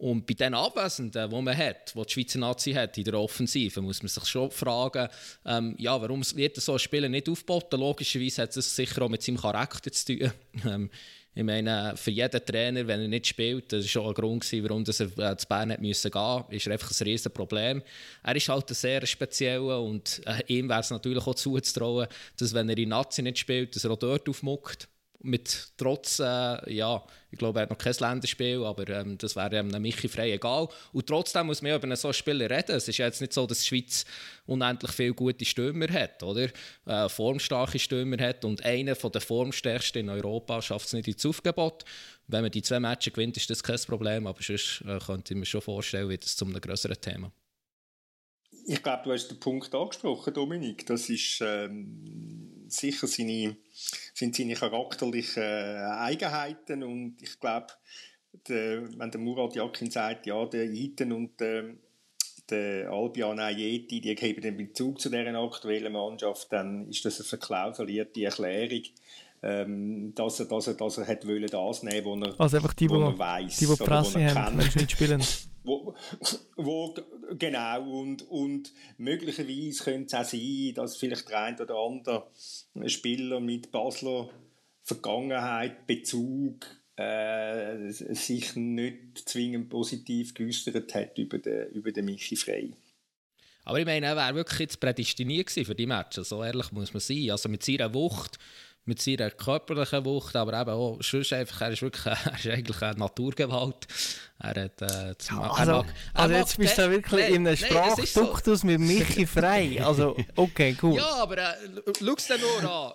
Und bei den Abwesenden, die man hat, die die Schweizer Nazi hat in der Offensive, muss man sich schon fragen, ähm, ja, warum wird so ein Spieler nicht aufgeboten? Logischerweise hat es sicher auch mit seinem Charakter zu tun. [LAUGHS] Ähm, ich meine, für jeden Trainer, wenn er nicht spielt, das war schon ein Grund, gewesen, warum er äh, zu Bern gehen musste, ist er einfach ein riesiges Problem. Er ist halt ein sehr spezieller und äh, ihm wäre es natürlich auch zuzutrauen, dass wenn er in Nazi nicht spielt, dass er auch dort aufmuckt mit trotz, äh, ja, ich glaube, er hat noch kein Länderspiel, aber ähm, das wäre einem Michi frei egal. Und trotzdem muss man über einen solchen Spieler reden. Es ist ja jetzt nicht so, dass die Schweiz unendlich viele gute Stürmer hat, oder? Äh, formstarke Stürmer hat und einer von der formstärksten in Europa schafft es nicht ins Aufgebot. Wenn man die zwei Matches gewinnt, ist das kein Problem, aber sonst äh, könnte ich mir schon vorstellen, wird es zu einem größeren Thema. Ich glaube, du hast den Punkt angesprochen, Dominik. Das ist ähm, sicher seine sind seine charakterlichen äh, Eigenheiten und ich glaube, wenn der Murat Yakin sagt, ja, der Iten und der, der Albion Ayeti, die geben den Bezug zu deren aktuellen Mannschaft, dann ist das eine verklausulierte Erklärung, ähm, dass er, dass er, dass er hat wollen das nehmen, was er, also einfach die, wo, er weiss, die, die Presse haben, nicht spielen. [LAUGHS] Wo, wo, genau, und, und möglicherweise könnte es auch sein, dass vielleicht der ein oder andere Spieler mit Basler Vergangenheit, Bezug äh, sich nicht zwingend positiv geäußert hat über den, über den Michi Frey. Aber ich meine, er wäre wirklich jetzt prädestiniert für die Matches, so ehrlich muss man sein. Also mit seiner Wucht mit seiner körperlichen Wucht, aber eben auch sonst einfach, er ist wirklich [LAUGHS] er ist eigentlich eine Naturgewalt. Er hat, äh, ja, also, mag, also jetzt bist du wirklich in einem Sprachduktus so. mit Michi frei. Also, okay, cool. Ja, aber äh, schau es dir nur an.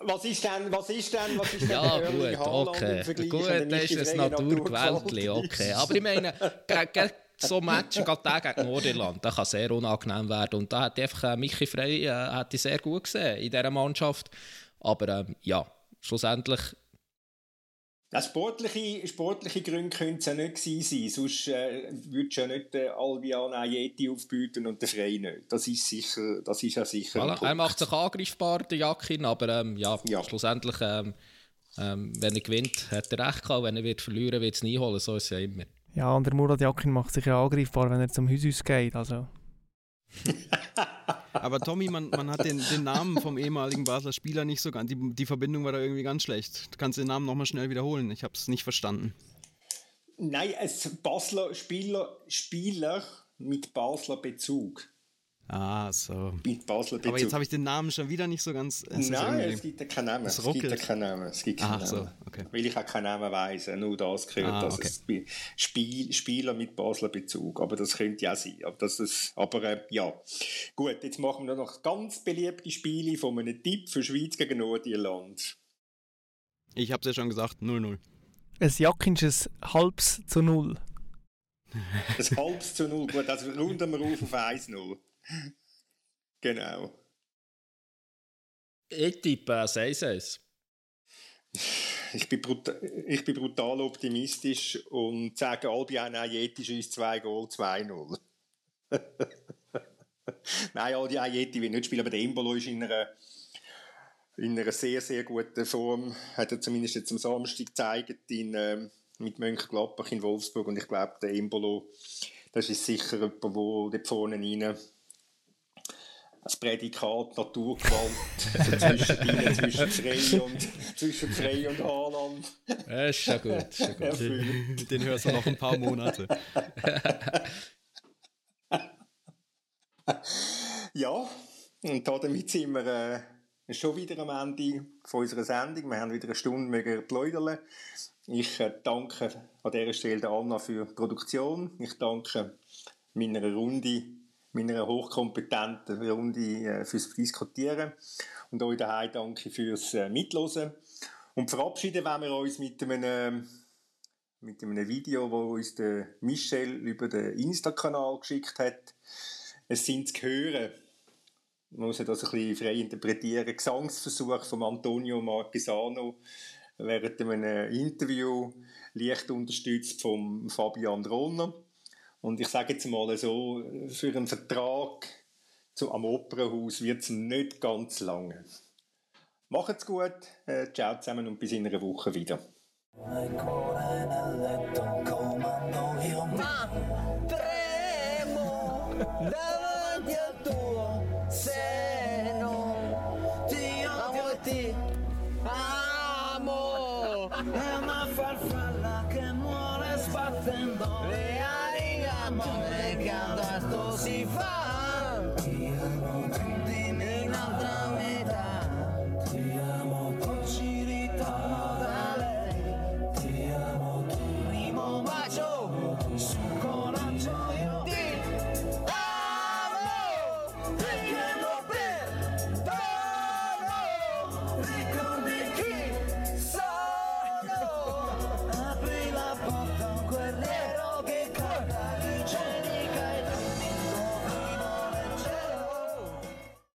Was ist denn, was ist denn, was ist denn Ja, gut, okay. Gut, das ist ein Naturgewalt, okay. Aber ich meine, so Matchen, gerade gegen Nordirland, das kann sehr unangenehm werden. Und da hat einfach äh, Michi Frey äh, hat sehr gut gesehen in dieser Mannschaft. Aber ähm, ja, schlussendlich. Ja, sportliche, sportliche Gründe können es ja nicht sein, sonst äh, würdest du ja nicht den Albion Ayeti aufbieten und den Frey nicht. Das ist, sicher, das ist ja sicher voilà, Er macht sich angreifbar, der Jakin, aber ähm, ja, ja, schlussendlich, ähm, ähm, wenn er gewinnt, hat er recht gehabt, wenn er wird verlieren wird es nie holen, so ist es ja immer. Ja, und der Murat Jakin macht sich ja angreifbar, wenn er zum Haus geht, also... [LAUGHS] Aber Tommy, man, man hat den, den, Namen vom ehemaligen Basler Spieler nicht so ganz. Die, die Verbindung war da irgendwie ganz schlecht. Du kannst den Namen nochmal schnell wiederholen. Ich habe es nicht verstanden. Nein, es Basler Spieler, Spieler mit Basler Bezug. Ah, so. Mit Basler Bezug. Aber jetzt habe ich den Namen schon wieder nicht so ganz. Es Nein, es gibt ja keinen Namen. Es, es gibt ja keinen Namen. Es gibt keinen Ach, Namen. So, okay. Weil ich auch keinen Namen weiss. Nur das gehört, ah, dass okay. es Spiel, Spieler mit Basler Bezug. Aber das könnte ja sein. Aber, das ist, aber äh, ja. Gut, jetzt machen wir noch ganz beliebte Spiele von einem Tipp für Schweiz gegen Nordirland. Ich habe es ja schon gesagt, 0-0. Ein Jackinsches halbs zu 0. ein halbs zu 0. Gut, also runden wir auf auf 1-0. [LAUGHS] Genau. Ich tippe 6-1. Ich bin, ich bin brutal optimistisch und sage, Albion Ayeti schießt 2 Goal 2-0. [LAUGHS] Nein, Aldi Ayeti will nicht spielen, aber der Embolo ist in einer, in einer sehr, sehr guten Form. Hat er zumindest jetzt am Samstag gezeigt in, ähm, mit Mönchengladbach in Wolfsburg. Und ich glaube, der Embolo, das ist sicher jemand, der dort vorne rein das Prädikat Naturgewalt [LAUGHS] zwischen, zwischen Frey und zwischen Frey und Haaland. Ja, ist schon gut. Ist schon gut. Den hörst du noch ein paar Monate. [LAUGHS] ja, und damit sind wir äh, schon wieder am Ende von unserer Sendung. Wir haben wieder eine Stunde plaudern. Ich äh, danke an dieser Stelle der Anna für die Produktion. Ich danke meiner Runde meiner hochkompetenten Runde äh, fürs Diskutieren. Und euch daheim danke fürs äh, Mitlosen. Und verabschieden wollen wir uns mit einem, mit einem Video, das uns der Michel über den Insta-Kanal geschickt hat. Es sind zu hören. Man muss das ein bisschen frei interpretieren. Gesangsversuch von Antonio Marquesano während einem Interview, leicht unterstützt von Fabian Ronner. Und ich sage jetzt mal so, für einen Vertrag zu, am Opernhaus wird es nicht ganz lange. Macht's gut, äh, ciao zusammen und bis in einer Woche wieder. davanti al